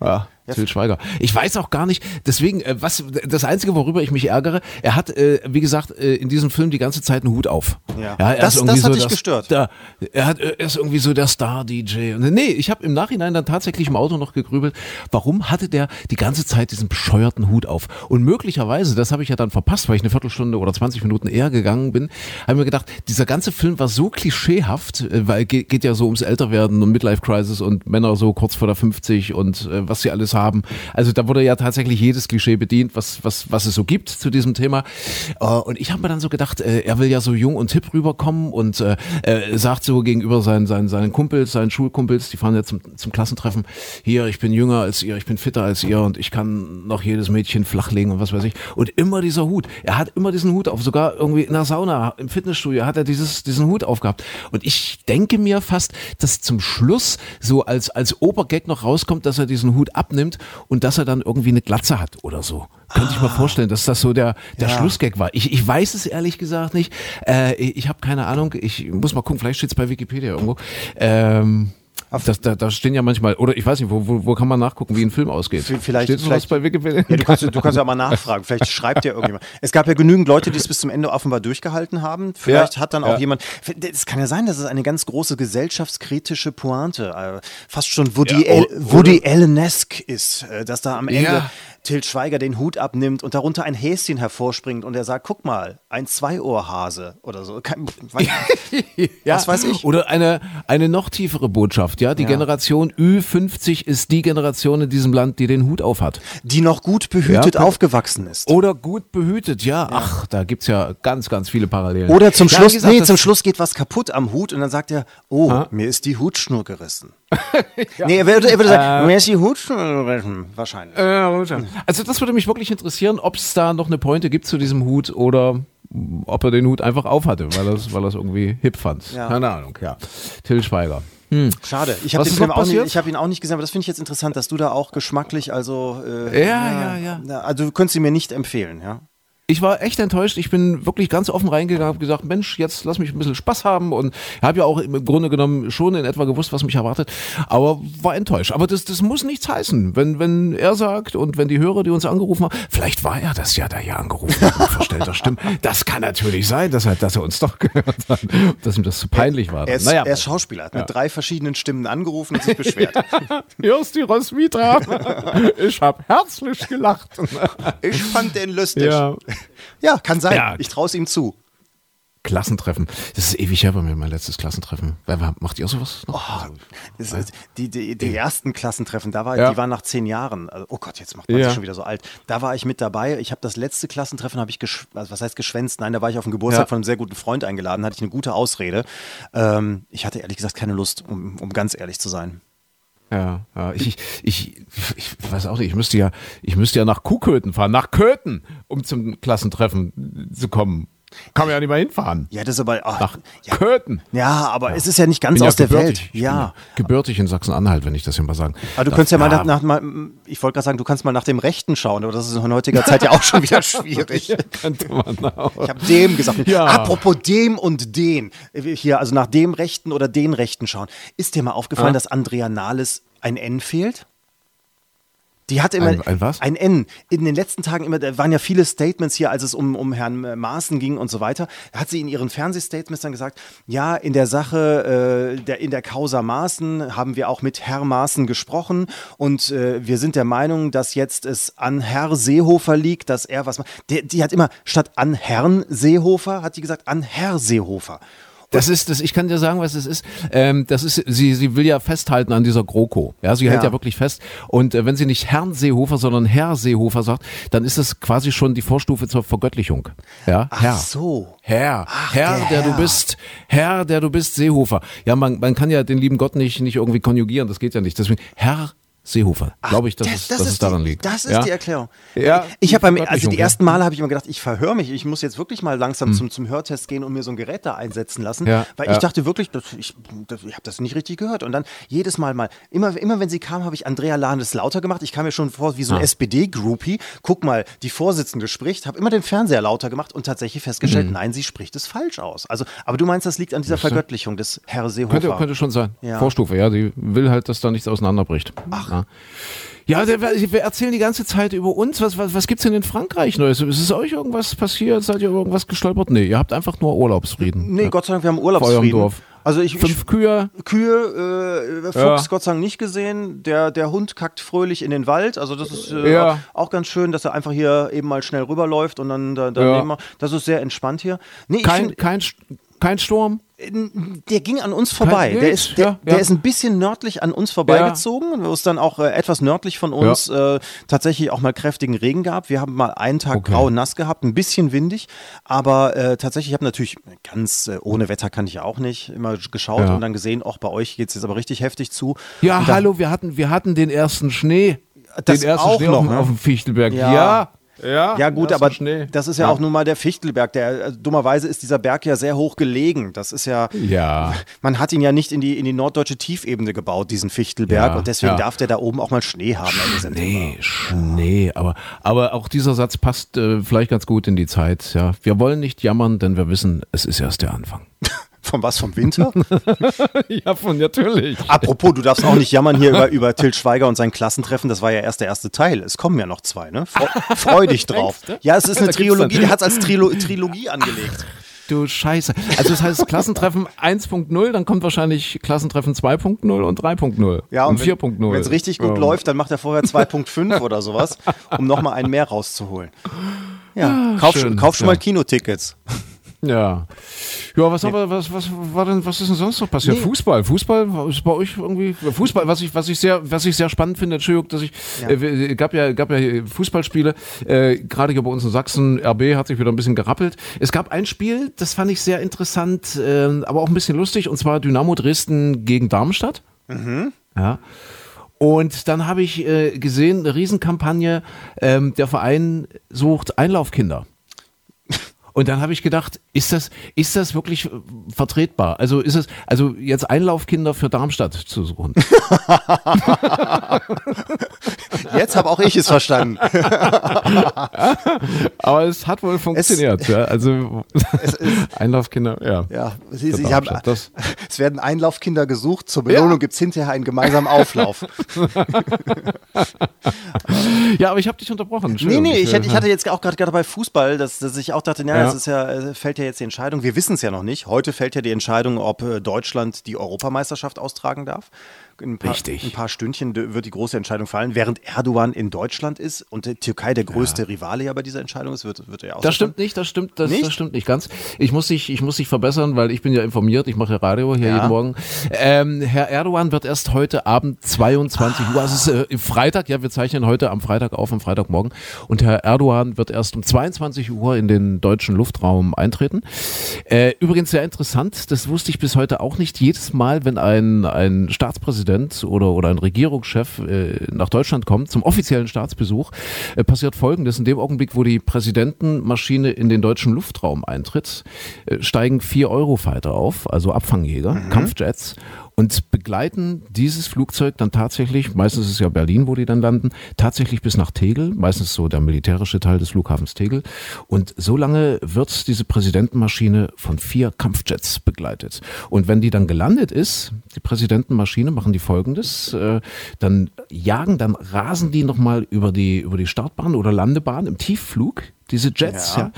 Ja. Ja. Till Schweiger. Ich weiß auch gar nicht, deswegen, äh, was, das Einzige, worüber ich mich ärgere, er hat, äh, wie gesagt, äh, in diesem Film die ganze Zeit einen Hut auf. Ja, ja er das, ist irgendwie das hat so dich das, gestört. Da, er, hat, er ist irgendwie so der Star-DJ. Nee, ich habe im Nachhinein dann tatsächlich im Auto noch gegrübelt, warum hatte der die ganze Zeit diesen bescheuerten Hut auf? Und möglicherweise, das habe ich ja dann verpasst, weil ich eine Viertelstunde oder 20 Minuten eher gegangen bin, habe ich mir gedacht, dieser ganze Film war so klischeehaft, äh, weil geht, geht ja so ums Älterwerden und Midlife-Crisis und Männer so kurz vor der 50 und äh, was sie alles haben. Also da wurde ja tatsächlich jedes Klischee bedient, was, was, was es so gibt zu diesem Thema. Äh, und ich habe mir dann so gedacht, äh, er will ja so jung und hip rüberkommen und äh, sagt so gegenüber seinen, seinen, seinen Kumpels, seinen Schulkumpels, die fahren ja zum, zum Klassentreffen, hier, ich bin jünger als ihr, ich bin fitter als ihr und ich kann noch jedes Mädchen flachlegen und was weiß ich. Und immer dieser Hut. Er hat immer diesen Hut auf, sogar irgendwie in der Sauna, im Fitnessstudio hat er dieses, diesen Hut aufgehabt. Und ich denke mir fast, dass zum Schluss so als, als Obergag noch rauskommt, dass er diesen Hut abnimmt und dass er dann irgendwie eine Glatze hat oder so. Könnte ich mir ah. vorstellen, dass das so der, der ja. Schlussgag war. Ich, ich weiß es ehrlich gesagt nicht. Äh, ich habe keine Ahnung. Ich muss mal gucken, vielleicht steht es bei Wikipedia irgendwo. Ähm, das, da, da stehen ja manchmal, oder ich weiß nicht, wo, wo, wo kann man nachgucken, wie ein Film ausgeht? Vielleicht, Steht vielleicht bei Wikipedia? Ja, du, kannst, du kannst ja mal nachfragen. Vielleicht schreibt ja irgendjemand. Es gab ja genügend Leute, die es bis zum Ende offenbar durchgehalten haben. Vielleicht ja, hat dann auch ja. jemand. Es kann ja sein, dass es eine ganz große gesellschaftskritische Pointe, äh, fast schon Woody, ja, Woody Allen-esque ist, äh, dass da am Ende Til Schweiger den Hut abnimmt und darunter ein Häschen hervorspringt und er sagt, guck mal, ein Zweiohrhase oder so. Kein, ja, was weiß ich. Oder eine, eine noch tiefere Botschaft, ja. Die ja. Generation Ü50 ist die Generation in diesem Land, die den Hut aufhat. Die noch gut behütet ja, aufgewachsen ist. Oder gut behütet, ja. Ach, da gibt es ja ganz, ganz viele Parallelen. Oder zum Schluss, gesagt, nee, zum Schluss geht was kaputt am Hut und dann sagt er, oh, ha? mir ist die Hutschnur gerissen. ja. Nee, er würde, er würde sagen, äh, mir ist die Hutschnur gerissen. Wahrscheinlich. Äh, also das würde mich wirklich interessieren, ob es da noch eine Pointe gibt zu diesem Hut oder ob er den Hut einfach aufhatte, weil er es weil irgendwie hip fand. Ja. Keine Ahnung, ja. Till Schweiger. Hm. Schade. Ich habe den Film auch nicht, ich habe ihn auch nicht gesehen, aber das finde ich jetzt interessant, dass du da auch geschmacklich, also äh, ja, ja, ja, Also du könntest ihn mir nicht empfehlen, ja ich war echt enttäuscht. Ich bin wirklich ganz offen reingegangen, habe gesagt, Mensch, jetzt lass mich ein bisschen Spaß haben und habe ja auch im Grunde genommen schon in etwa gewusst, was mich erwartet, aber war enttäuscht. Aber das, das muss nichts heißen. Wenn, wenn er sagt und wenn die Hörer, die uns angerufen haben, vielleicht war er das ja, der hier angerufen hat mit verstellter Stimme. Das kann natürlich sein, dass er, dass er uns doch gehört hat, dass ihm das zu peinlich war. Er ist, naja. er ist Schauspieler, hat ja. mit drei verschiedenen Stimmen angerufen und sich beschwert. Hier ist die Roswitha. Ich habe herzlich gelacht. Ich fand den lustig. Ja. Ja, kann sein. Ja. Ich traue es ihm zu. Klassentreffen. Das ist ewig her bei mir, mein letztes Klassentreffen. Macht ihr sowas noch? Oh, ist, die, die, die, ersten Klassentreffen, da war, ja. die waren nach zehn Jahren. Also, oh Gott, jetzt macht man ja. sich schon wieder so alt. Da war ich mit dabei. Ich habe das letzte Klassentreffen, habe ich, also, was heißt geschwänzt? Nein, da war ich auf dem Geburtstag ja. von einem sehr guten Freund eingeladen, hatte ich eine gute Ausrede. Ähm, ich hatte ehrlich gesagt keine Lust, um, um ganz ehrlich zu sein. Ja, ja. Ich, ich, ich weiß auch nicht, ich müsste ja, ich müsste ja nach Kuhköten fahren, nach Köthen, um zum Klassentreffen zu kommen. Kann man ja nicht mal hinfahren. Ja, das ist aber. Ach, Nach ja. Köthen. Ja, aber ja. es ist ja nicht ganz aus der Welt. Ja. Gebürtig in Sachsen-Anhalt, wenn ich das hier mal sagen. Aber du könntest ja mal nach, nach mal, ich wollte gerade sagen, du kannst mal nach dem Rechten schauen, aber das ist in heutiger Zeit ja auch schon wieder schwierig. könnte man auch. Ich habe dem gesagt. Ja. Apropos dem und den. Hier, also nach dem Rechten oder den Rechten schauen. Ist dir mal aufgefallen, dass Andrea Nahles ein N fehlt? Die hat immer ein, ein, was? ein N. In den letzten Tagen immer, da waren ja viele Statements hier, als es um, um Herrn Maaßen ging und so weiter. Da hat sie in ihren Fernsehstatements dann gesagt, ja, in der Sache, äh, der, in der Causa Maaßen haben wir auch mit Herr Maaßen gesprochen und äh, wir sind der Meinung, dass jetzt es an Herr Seehofer liegt, dass er was macht. Die, die hat immer statt an Herrn Seehofer, hat die gesagt, an Herr Seehofer. Das ist das, ich kann dir sagen, was es ist. Ähm, das ist, sie, sie will ja festhalten an dieser GroKo. Ja, sie hält ja, ja wirklich fest. Und äh, wenn sie nicht Herrn Seehofer, sondern Herr Seehofer sagt, dann ist das quasi schon die Vorstufe zur Vergöttlichung. Ja, Ach Herr. so. Herr. Ach, Herr, der, der Herr. du bist. Herr, der du bist, Seehofer. Ja, man, man kann ja den lieben Gott nicht, nicht irgendwie konjugieren. Das geht ja nicht. Deswegen Herr Seehofer. Glaube ich, dass, das, es, das dass es daran die, liegt. Das ist ja? die Erklärung. Ja, ich habe beim, also die ersten Male habe ich immer gedacht, ich verhöre mich, ich muss jetzt wirklich mal langsam hm. zum, zum Hörtest gehen und mir so ein Gerät da einsetzen lassen, ja, weil ja. ich dachte wirklich, das, ich, das, ich habe das nicht richtig gehört. Und dann jedes Mal mal, immer, immer wenn sie kam, habe ich Andrea Lahnes lauter gemacht. Ich kam mir schon vor wie so ein ah. SPD-Groupie. Guck mal, die Vorsitzende spricht, habe immer den Fernseher lauter gemacht und tatsächlich festgestellt, hm. nein, sie spricht es falsch aus. Also, aber du meinst, das liegt an dieser Vergöttlichung des Herr Seehofer. Könnte, könnte schon sein. Vorstufe, ja, sie will halt, dass da nichts auseinanderbricht. Ach, Ja. Ja, wir erzählen die ganze Zeit über uns. Was, was, was gibt's denn in Frankreich Neues? Ist es euch irgendwas passiert? Seid ihr irgendwas gestolpert? Nee, ihr habt einfach nur Urlaubsfrieden. Nee, ja. Gott sei Dank, wir haben Urlaubsfrieden. Dorf. Also ich, Fünf ich, Kühe. Kühe, äh, Fuchs ja. Gott sei Dank nicht gesehen. Der, der Hund kackt fröhlich in den Wald. Also das ist äh, ja. auch ganz schön, dass er einfach hier eben mal schnell rüberläuft und dann da, daneben. Ja. Das ist sehr entspannt hier. Nee, kein, kein, kein Sturm. Der ging an uns vorbei. Der ist, der, ja, der ist ein bisschen nördlich an uns vorbeigezogen, ja. wo es dann auch äh, etwas nördlich von uns ja. äh, tatsächlich auch mal kräftigen Regen gab. Wir haben mal einen Tag okay. grau nass gehabt, ein bisschen windig, aber äh, tatsächlich, ich habe natürlich ganz äh, ohne Wetter kann ich ja auch nicht immer geschaut und dann gesehen, auch bei euch geht es jetzt aber richtig heftig zu. Ja, hallo, wir hatten, wir hatten den ersten Schnee. Das den ersten auch Schnee noch, auf, ne? auf dem Fichtelberg. ja. Ja, ja gut, aber Schnee. das ist ja, ja, auch nun mal der Fichtelberg. Der, also, dummerweise ist dieser Berg ja sehr hoch gelegen. Das ist ja, ja. man hat ihn ja nicht in die, in die norddeutsche Tiefebene gebaut, diesen Fichtelberg. Ja, und deswegen ja. darf der da oben auch mal Schnee haben. Schnee, Schnee. Aber, aber auch dieser Satz passt äh, vielleicht ganz gut in die Zeit. Ja. Wir wollen nicht jammern, denn wir wissen, es ist erst der Anfang. Von was? Vom Winter? ja, von natürlich. Apropos, du darfst auch nicht jammern hier über, über Til Schweiger und sein Klassentreffen. Das war ja erst der erste Teil. Es kommen ja noch zwei, ne? Freu, freu dich drauf. Ja, es ist eine Trilogie. Der hat es als Trilo Trilogie angelegt. Du Scheiße. Also das heißt Klassentreffen 1.0, dann kommt wahrscheinlich Klassentreffen 2.0 und 3.0 ja, und, und 4.0. Wenn es richtig gut ja. läuft, dann macht er vorher 2.5 oder sowas, um nochmal einen mehr rauszuholen. Ja, ah, kauf, schön, kauf schon mal Kinotickets. Ja. Ja, was, nee. aber, was, was, war denn, was ist denn sonst noch passiert? Nee. Fußball. Fußball ist bei euch irgendwie. Fußball, was ich, was ich sehr, was ich sehr spannend finde, Entschuldigung, dass ich, ja. äh, gab ja, gab ja Fußballspiele, äh, gerade hier bei uns in Sachsen, RB hat sich wieder ein bisschen gerappelt. Es gab ein Spiel, das fand ich sehr interessant, äh, aber auch ein bisschen lustig, und zwar Dynamo Dresden gegen Darmstadt. Mhm. Ja. Und dann habe ich äh, gesehen, eine Riesenkampagne, ähm, der Verein sucht Einlaufkinder. Und dann habe ich gedacht, ist das, ist das wirklich äh, vertretbar? Also ist es, also jetzt Einlaufkinder für Darmstadt zu suchen. jetzt habe auch ich es verstanden. Aber es hat wohl funktioniert. Es, ja. Also Einlaufkinder, ja. Ja, Sie, Sie haben, das. es werden Einlaufkinder gesucht. Zur Belohnung ja. gibt es hinterher einen gemeinsamen Auflauf. ja, aber ich habe dich unterbrochen. Nee, nee, ich, ich, hatte jetzt auch gerade bei Fußball, dass, dass ich auch dachte, naja, ja. Es ist ja, äh, fällt ja jetzt die Entscheidung. Wir wissen es ja noch nicht. Heute fällt ja die Entscheidung, ob äh, Deutschland die Europameisterschaft austragen darf in ein paar, Richtig. ein paar Stündchen wird die große Entscheidung fallen, während Erdogan in Deutschland ist und die Türkei der größte ja. Rivale ja bei dieser Entscheidung ist, wird, wird er auch. Das stimmt nicht, das stimmt, das, nicht? das stimmt nicht ganz. Ich muss dich, ich muss dich verbessern, weil ich bin ja informiert, ich mache Radio hier ja. jeden Morgen. Ähm, Herr Erdogan wird erst heute Abend 22 ah. Uhr, also es ist äh, Freitag, ja, wir zeichnen heute am Freitag auf, am Freitagmorgen und Herr Erdogan wird erst um 22 Uhr in den deutschen Luftraum eintreten. Äh, übrigens sehr interessant, das wusste ich bis heute auch nicht. Jedes Mal, wenn ein, ein Staatspräsident oder, oder ein Regierungschef äh, nach Deutschland kommt zum offiziellen Staatsbesuch, äh, passiert Folgendes. In dem Augenblick, wo die Präsidentenmaschine in den deutschen Luftraum eintritt, äh, steigen vier Eurofighter auf, also Abfangjäger, mhm. Kampfjets und begleiten dieses Flugzeug dann tatsächlich, meistens ist es ja Berlin, wo die dann landen, tatsächlich bis nach Tegel, meistens so der militärische Teil des Flughafens Tegel. Und so lange wird diese Präsidentenmaschine von vier Kampfjets begleitet. Und wenn die dann gelandet ist, die Präsidentenmaschine, machen die folgendes, äh, dann jagen, dann rasen die nochmal über die, über die Startbahn oder Landebahn im Tiefflug, diese Jets, ja. ja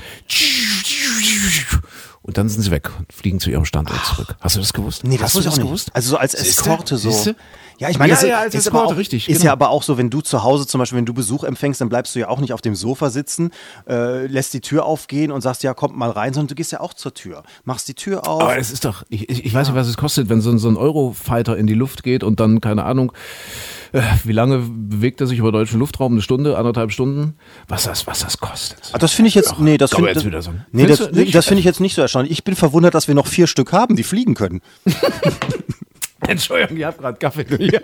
und dann sind sie weg und fliegen zu ihrem Standort zurück. Hast du das gewusst? Nee, das Hast du das gewusst? Also so als Eskorte so. Siehste? Ja, ich meine, ja, ja, als ist, Eskorte, auch, richtig, ist genau. ja aber auch so, wenn du zu Hause zum Beispiel, wenn du Besuch empfängst, dann bleibst du ja auch nicht auf dem Sofa sitzen, äh, lässt die Tür aufgehen und sagst, ja, kommt mal rein, sondern du gehst ja auch zur Tür, machst die Tür auf. Aber es ist doch, ich, ich, ich weiß nicht, was es kostet, wenn so ein, so ein Eurofighter in die Luft geht und dann, keine Ahnung, wie lange bewegt er sich über deutschen Luftraum? Eine Stunde, anderthalb Stunden? Was das, was das kostet? Ach, das finde ich jetzt, nee, das finde so. nee, finde ich jetzt nicht so erstaunlich. Ich bin verwundert, dass wir noch vier Stück haben, die fliegen können. Entschuldigung, ich habe gerade Kaffee. Ja,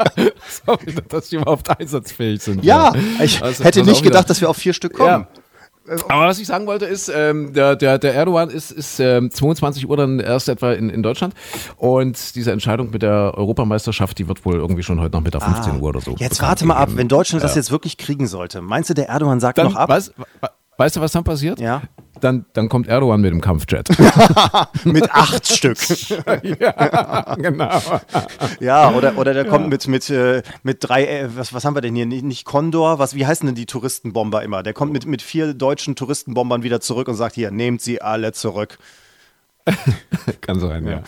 sorry, dass die überhaupt einsatzfähig sind. Ja, ich also, hätte nicht gedacht, dass wir auf vier Stück kommen. Ja. Aber was ich sagen wollte ist, ähm, der, der, der Erdogan ist, ist ähm, 22 Uhr dann erst etwa in, in Deutschland und diese Entscheidung mit der Europameisterschaft, die wird wohl irgendwie schon heute Nachmittag 15 ah, Uhr oder so. Jetzt warte mal ab, wenn Deutschland ja. das jetzt wirklich kriegen sollte, meinst du, der Erdogan sagt dann, noch ab? Weißt, weißt du, was dann passiert? Ja. Dann, dann kommt Erdogan mit dem Kampfjet. mit acht Stück. ja, genau. Ja, oder, oder der ja. kommt mit, mit, äh, mit drei, äh, was, was haben wir denn hier? Nicht, nicht Condor, was, wie heißen denn die Touristenbomber immer? Der kommt mit, mit vier deutschen Touristenbombern wieder zurück und sagt, hier, nehmt sie alle zurück. Kann sein, ja. ja.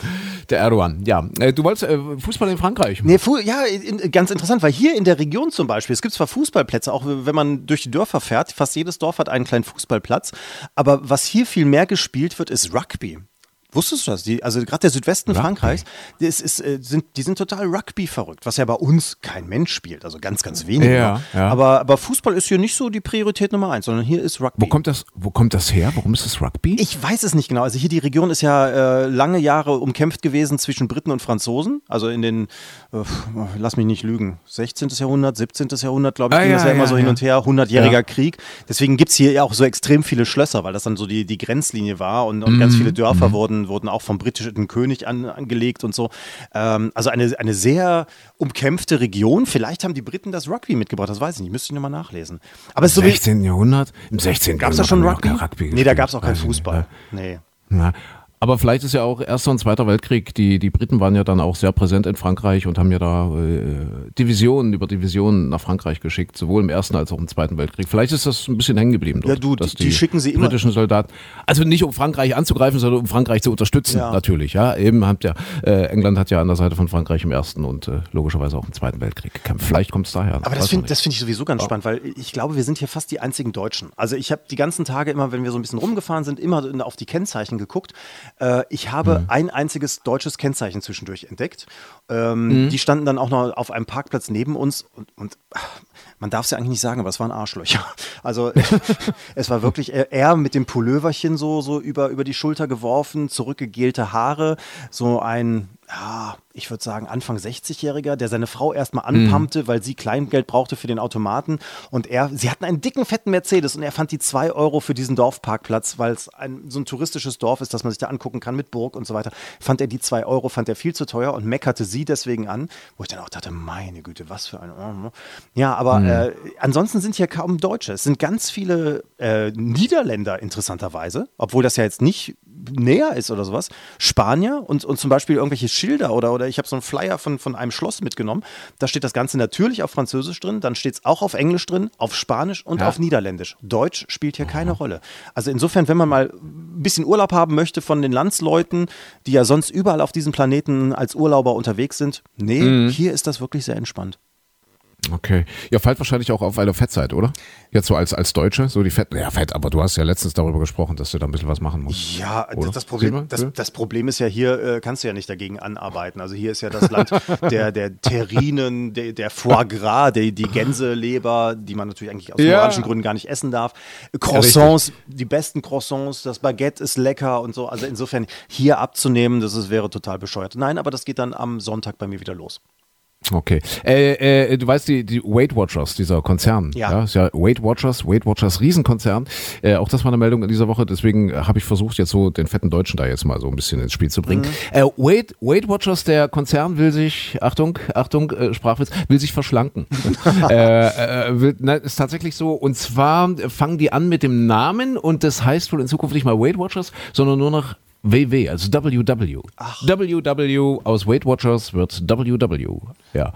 Der Erdogan, ja. Äh, du wolltest äh, Fußball in Frankreich? Nee, ja, in, ganz interessant, weil hier in der Region zum Beispiel, es gibt zwar Fußballplätze, auch wenn man durch die Dörfer fährt, fast jedes Dorf hat einen kleinen Fußballplatz, aber was hier viel mehr gespielt wird, ist Rugby. Wusstest du das? Die, also gerade der Südwesten Rugby. Frankreichs, die, ist, ist, äh, sind, die sind total Rugby verrückt, was ja bei uns kein Mensch spielt, also ganz, ganz wenig. Ja, ja. Aber, aber Fußball ist hier nicht so die Priorität Nummer eins, sondern hier ist Rugby. Wo kommt das, wo kommt das her? Warum ist das Rugby? Ich weiß es nicht genau. Also hier die Region ist ja äh, lange Jahre umkämpft gewesen zwischen Briten und Franzosen. Also in den, äh, lass mich nicht lügen, 16. Jahrhundert, 17. Jahrhundert, glaube ich, ah, ging ja, das ja, immer so hin und her, 100-jähriger Krieg. Deswegen gibt es hier ja auch so extrem viele Schlösser, weil das dann so die, die Grenzlinie war und, und mhm. ganz viele Dörfer mhm. wurden, wurden auch vom britischen König an, angelegt und so. Ähm, also eine, eine sehr umkämpfte Region. Vielleicht haben die Briten das Rugby mitgebracht, das weiß ich nicht, müsste ich nochmal nachlesen. Aber Im 16. Jahrhundert? Im 16. Gab es da schon Rugby? Rugby nee, da gab es auch keinen Fußball. Nee. Ja. Aber vielleicht ist ja auch Erster und Zweiter Weltkrieg. Die, die Briten waren ja dann auch sehr präsent in Frankreich und haben ja da äh, Divisionen über Divisionen nach Frankreich geschickt, sowohl im Ersten als auch im Zweiten Weltkrieg. Vielleicht ist das ein bisschen hängen geblieben dort. Ja, du, die, die, schicken sie immer. britischen Soldaten. Also nicht um Frankreich anzugreifen, sondern um Frankreich zu unterstützen, ja. natürlich. Ja, eben hat ja äh, England hat ja an der Seite von Frankreich im Ersten und äh, logischerweise auch im Zweiten Weltkrieg gekämpft. Vielleicht kommt es daher. Aber das finde find ich sowieso ganz ja. spannend, weil ich glaube, wir sind hier fast die einzigen Deutschen. Also ich habe die ganzen Tage immer, wenn wir so ein bisschen rumgefahren sind, immer auf die Kennzeichen geguckt. Äh, ich habe mhm. ein einziges deutsches Kennzeichen zwischendurch entdeckt. Ähm, mhm. Die standen dann auch noch auf einem Parkplatz neben uns und, und man darf es ja eigentlich nicht sagen, aber es waren Arschlöcher. Also es war wirklich er mit dem Pulloverchen so, so über, über die Schulter geworfen, zurückgegelte Haare, so ein, ja, ich würde sagen, Anfang 60-Jähriger, der seine Frau erstmal anpumpte, mhm. weil sie Kleingeld brauchte für den Automaten. Und er, sie hatten einen dicken, fetten Mercedes und er fand die zwei Euro für diesen Dorfparkplatz, weil es ein, so ein touristisches Dorf ist, dass man sich da angucken kann mit Burg und so weiter. Fand er die zwei Euro, fand er viel zu teuer und meckerte sie deswegen an, wo ich dann auch dachte, meine Güte, was für ein. Ja, aber mhm. äh, ansonsten sind hier kaum Deutsche. Es sind ganz viele äh, Niederländer interessanterweise, obwohl das ja jetzt nicht näher ist oder sowas. Spanier und, und zum Beispiel irgendwelche Schilder oder, oder ich habe so einen Flyer von, von einem Schloss mitgenommen. Da steht das Ganze natürlich auf Französisch drin, dann steht es auch auf Englisch drin, auf Spanisch und ja. auf Niederländisch. Deutsch spielt hier keine Rolle. Also insofern, wenn man mal ein bisschen Urlaub haben möchte von den Landsleuten, die ja sonst überall auf diesem Planeten als Urlauber unterwegs sind, nee, mhm. hier ist das wirklich sehr entspannt. Okay. Ihr fallt wahrscheinlich auch auf, weil ihr fett seid, oder? Jetzt so als, als Deutsche, so die Fett, ja fett, aber du hast ja letztens darüber gesprochen, dass du da ein bisschen was machen musst. Ja, das Problem, das, das, Problem ist ja hier, äh, kannst du ja nicht dagegen anarbeiten. Also hier ist ja das Land der, der Terrinen, der, der Foie Gras, der, die Gänseleber, die man natürlich eigentlich aus ja. moralischen Gründen gar nicht essen darf. Croissants, ja, die besten Croissants, das Baguette ist lecker und so. Also insofern hier abzunehmen, das ist, wäre total bescheuert. Nein, aber das geht dann am Sonntag bei mir wieder los. Okay. Äh, äh, du weißt, die, die Weight Watchers, dieser Konzern, ja, ja ist ja Weight Watchers, Weight Watchers, Riesenkonzern. Äh, auch das war eine Meldung in dieser Woche, deswegen habe ich versucht, jetzt so den fetten Deutschen da jetzt mal so ein bisschen ins Spiel zu bringen. Mhm. Äh, Weight, Weight Watchers, der Konzern will sich, Achtung, Achtung, äh, Sprachwitz, will sich verschlanken. äh, äh, will, na, ist tatsächlich so. Und zwar fangen die an mit dem Namen und das heißt wohl in Zukunft nicht mal Weight Watchers, sondern nur noch WW, also WW. Ach. WW aus Weight Watchers wird WW. Ja. ja.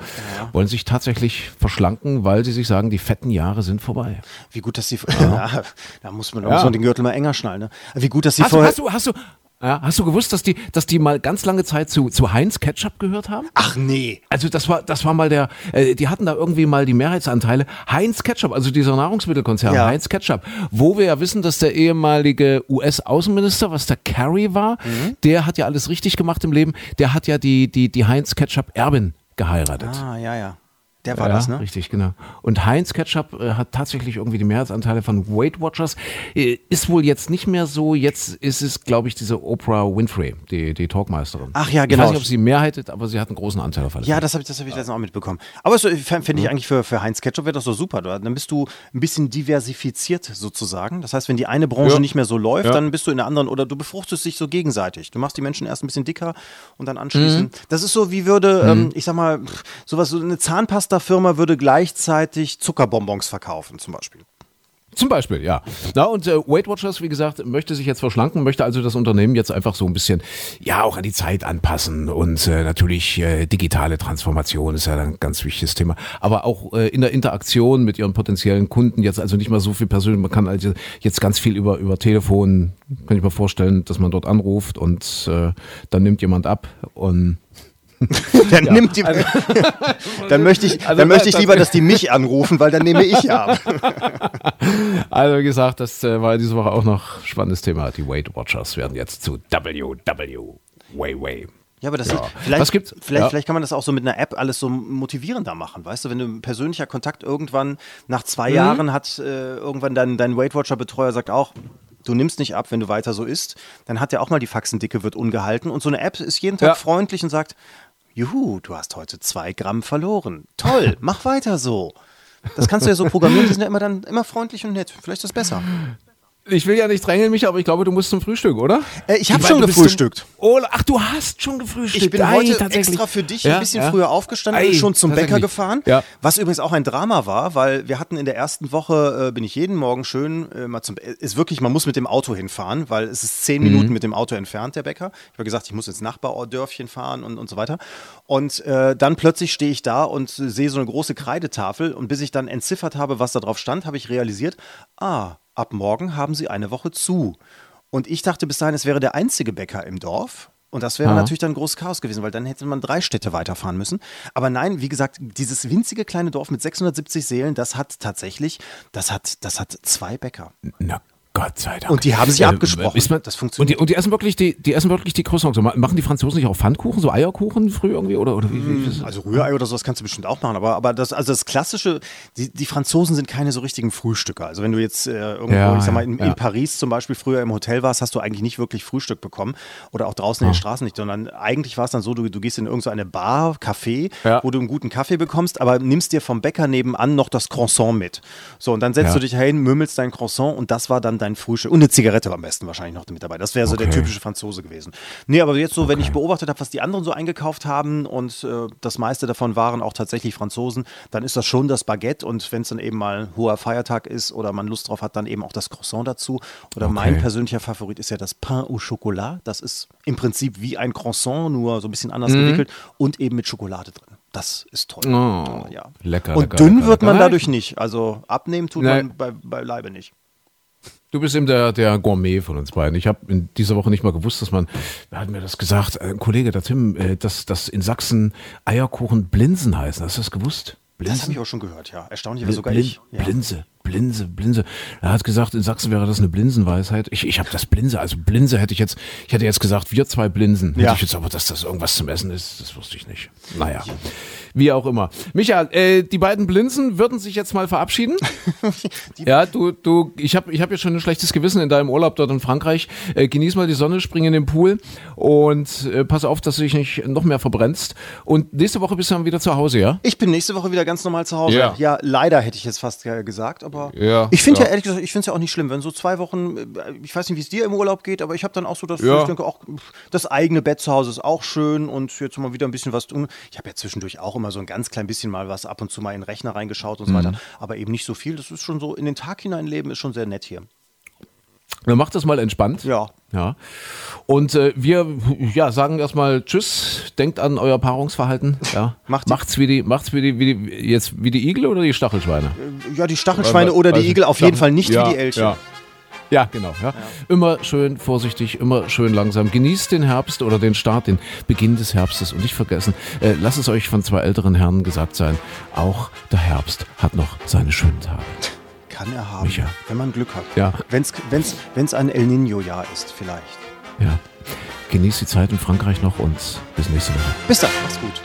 Wollen sich tatsächlich verschlanken, weil sie sich sagen, die fetten Jahre sind vorbei. Wie gut, dass sie. Ja. da muss man, man den Gürtel mal enger schnallen. Ne? Wie gut, dass sie hast vorher. hast, du, hast, du, ja, hast du gewusst, dass die, dass die mal ganz lange Zeit zu, zu Heinz Ketchup gehört haben? Ach nee. Also das war, das war mal der, äh, die hatten da irgendwie mal die Mehrheitsanteile. Heinz Ketchup, also dieser Nahrungsmittelkonzern, ja. Heinz Ketchup, wo wir ja wissen, dass der ehemalige US-Außenminister, was der Kerry war, mhm. der hat ja alles richtig gemacht im Leben. Der hat ja die, die, die Heinz Ketchup Erbin geheiratet. Ah, ja, ja. Der war ja, das, ne? Richtig, genau. Und Heinz Ketchup äh, hat tatsächlich irgendwie die Mehrheitsanteile von Weight Watchers. Äh, ist wohl jetzt nicht mehr so. Jetzt ist es, glaube ich, diese Oprah Winfrey, die, die Talkmeisterin. Ach ja, genau. Ich weiß nicht, ob sie Mehrheit hat, aber sie hat einen großen Anteil auf alles. Ja, das habe ich, das hab ich letztens auch mitbekommen. Aber so, finde ich eigentlich für, für Heinz Ketchup wäre das so super. Dann bist du ein bisschen diversifiziert sozusagen. Das heißt, wenn die eine Branche ja. nicht mehr so läuft, ja. dann bist du in der anderen oder du befruchtest dich so gegenseitig. Du machst die Menschen erst ein bisschen dicker und dann anschließend. Mhm. Das ist so, wie würde, mhm. ähm, ich sag mal, sowas, so eine Zahnpasta-Firma würde gleich gleichzeitig Zuckerbonbons verkaufen, zum Beispiel. Zum Beispiel, ja. Na, und äh, Weight Watchers, wie gesagt, möchte sich jetzt verschlanken, möchte also das Unternehmen jetzt einfach so ein bisschen, ja, auch an die Zeit anpassen und äh, natürlich äh, digitale Transformation ist ja ein ganz wichtiges Thema. Aber auch äh, in der Interaktion mit ihren potenziellen Kunden jetzt also nicht mal so viel persönlich, man kann also jetzt ganz viel über, über Telefon, kann ich mir vorstellen, dass man dort anruft und äh, dann nimmt jemand ab und dann, ja. nimmt die, also, dann möchte ich, also, dann möchte ich lieber, dass die mich anrufen, weil dann nehme ich ab. Also wie gesagt, das äh, war diese Woche auch noch spannendes Thema. Die Weight Watchers werden jetzt zu WW Way Way. Ja, aber das ja. Sieht, vielleicht, Was gibt's? Vielleicht, ja. vielleicht kann man das auch so mit einer App alles so motivierender machen, weißt du, wenn du ein persönlicher Kontakt irgendwann nach zwei mhm. Jahren hat, äh, irgendwann dein, dein Weight Watcher Betreuer sagt auch, du nimmst nicht ab, wenn du weiter so isst, dann hat er auch mal die Faxendicke wird ungehalten und so eine App ist jeden Tag ja. freundlich und sagt, Juhu, du hast heute zwei Gramm verloren. Toll, mach weiter so. Das kannst du ja so programmieren, die sind ja immer dann immer freundlich und nett. Vielleicht ist das besser. Ich will ja nicht drängeln, mich, aber ich glaube, du musst zum Frühstück, oder? Äh, ich habe schon gefrühstückt. Oh, ach, du hast schon gefrühstückt. Ich bin Ei, heute extra für dich ja, ein bisschen ja. früher aufgestanden und schon zum Bäcker gefahren. Ja. Was übrigens auch ein Drama war, weil wir hatten in der ersten Woche, äh, bin ich jeden Morgen schön äh, mal zum, ist wirklich, man muss mit dem Auto hinfahren, weil es ist zehn mhm. Minuten mit dem Auto entfernt, der Bäcker. Ich habe gesagt, ich muss ins Nachbardörfchen fahren und, und so weiter. Und äh, dann plötzlich stehe ich da und sehe so eine große Kreidetafel und bis ich dann entziffert habe, was da drauf stand, habe ich realisiert, ah, ab morgen haben sie eine Woche zu. Und ich dachte bis dahin, es wäre der einzige Bäcker im Dorf. Und das wäre Aha. natürlich dann ein großes Chaos gewesen, weil dann hätte man drei Städte weiterfahren müssen. Aber nein, wie gesagt, dieses winzige kleine Dorf mit 670 Seelen, das hat tatsächlich, das hat, das hat zwei Bäcker. Na Gott sei Dank. Und die haben sich äh, abgesprochen. Man, das funktioniert. Und die, und die, essen wirklich die, die essen wirklich die Croissants. So, machen die Franzosen nicht auch Pfannkuchen, so Eierkuchen früh irgendwie oder, oder wie, wie hm, Also Rührei oder sowas kannst du bestimmt auch machen. Aber, aber das, also das klassische, die, die Franzosen sind keine so richtigen Frühstücker. Also wenn du jetzt äh, irgendwo, ja, ich sag mal, in, ja. in, Paris zum Beispiel früher im Hotel warst, hast du eigentlich nicht wirklich Frühstück bekommen oder auch draußen in den ah. Straßen nicht, sondern eigentlich war es dann so, du, du gehst in irgendeine Bar, Café, ja. wo du einen guten Kaffee bekommst, aber nimmst dir vom Bäcker nebenan noch das Croissant mit. So, und dann setzt du dich hin, mümmelst dein Croissant und das war dann dein Frühstück. Und eine Zigarette am besten wahrscheinlich noch mit dabei. Das wäre so okay. der typische Franzose gewesen. Nee, aber jetzt so, okay. wenn ich beobachtet habe, was die anderen so eingekauft haben und äh, das meiste davon waren auch tatsächlich Franzosen, dann ist das schon das Baguette und wenn es dann eben mal ein hoher Feiertag ist oder man Lust drauf hat, dann eben auch das Croissant dazu. Oder okay. mein persönlicher Favorit ist ja das Pain au Chocolat. Das ist im Prinzip wie ein Croissant, nur so ein bisschen anders mhm. gewickelt und eben mit Schokolade drin. Das ist toll. Oh, ja. Lecker. Und lecker, dünn lecker, wird man lecker. dadurch nicht. Also abnehmen tut nee. man bei, bei Leibe nicht. Du bist eben der, der Gourmet von uns beiden. Ich habe in dieser Woche nicht mal gewusst, dass man, wer hat mir das gesagt? Ein Kollege, der Tim, äh, dass, dass in Sachsen Eierkuchen Blinsen heißen. Hast du das gewusst? Blinsen? Das habe ich auch schon gehört, ja. Erstaunlich, aber sogar Blin ich. Ja. Blinse, Blinse, Blinse. Er hat gesagt, in Sachsen wäre das eine Blinsenweisheit. Ich, ich habe das Blinse, also Blinse hätte ich jetzt, ich hätte jetzt gesagt, wir zwei Blinsen. Ja. Hätte ich jetzt aber, dass das irgendwas zum Essen ist, das wusste ich nicht. Naja. Wie auch immer. Michael, äh, die beiden Blinsen würden sich jetzt mal verabschieden. ja, du, du, ich habe ich hab ja schon ein schlechtes Gewissen in deinem Urlaub dort in Frankreich. Äh, genieß mal die Sonne, spring in den Pool und äh, pass auf, dass du dich nicht noch mehr verbrennst. Und nächste Woche bist du dann wieder zu Hause, ja? Ich bin nächste Woche wieder ganz normal zu Hause. Ja, ja leider hätte ich jetzt fast gesagt, aber ja, ich finde ja. ja. ehrlich gesagt, ich finde es ja auch nicht schlimm, wenn so zwei Wochen, äh, ich weiß nicht, wie es dir im Urlaub geht, aber ich habe dann auch so das, ja. ich denke auch, das eigene Bett zu Hause ist auch schön und jetzt mal wieder ein bisschen was tun. Ich habe ja zwischendurch auch immer so ein ganz klein bisschen mal was ab und zu mal in den Rechner reingeschaut und so mhm. weiter. Aber eben nicht so viel. Das ist schon so, in den Tag hineinleben ist schon sehr nett hier. Dann macht das mal entspannt. Ja. Ja. Und äh, wir ja, sagen erstmal Tschüss, denkt an euer Paarungsverhalten. Ja. Macht macht's wie die, macht's wie die, wie die, jetzt wie die Igel oder die Stachelschweine? Äh, ja, die Stachelschweine oder die Igel, auf jeden Fall nicht ja, wie die Elche. Ja. Ja, genau. Ja. Immer schön vorsichtig, immer schön langsam. Genießt den Herbst oder den Start, den Beginn des Herbstes und nicht vergessen, äh, lasst es euch von zwei älteren Herren gesagt sein, auch der Herbst hat noch seine schönen Tage. Kann er haben, Micha. wenn man Glück hat. Ja. Wenn es ein El Nino-Jahr ist, vielleicht. Ja. Genießt die Zeit in Frankreich noch und bis nächste Woche. Bis dann, mach's gut.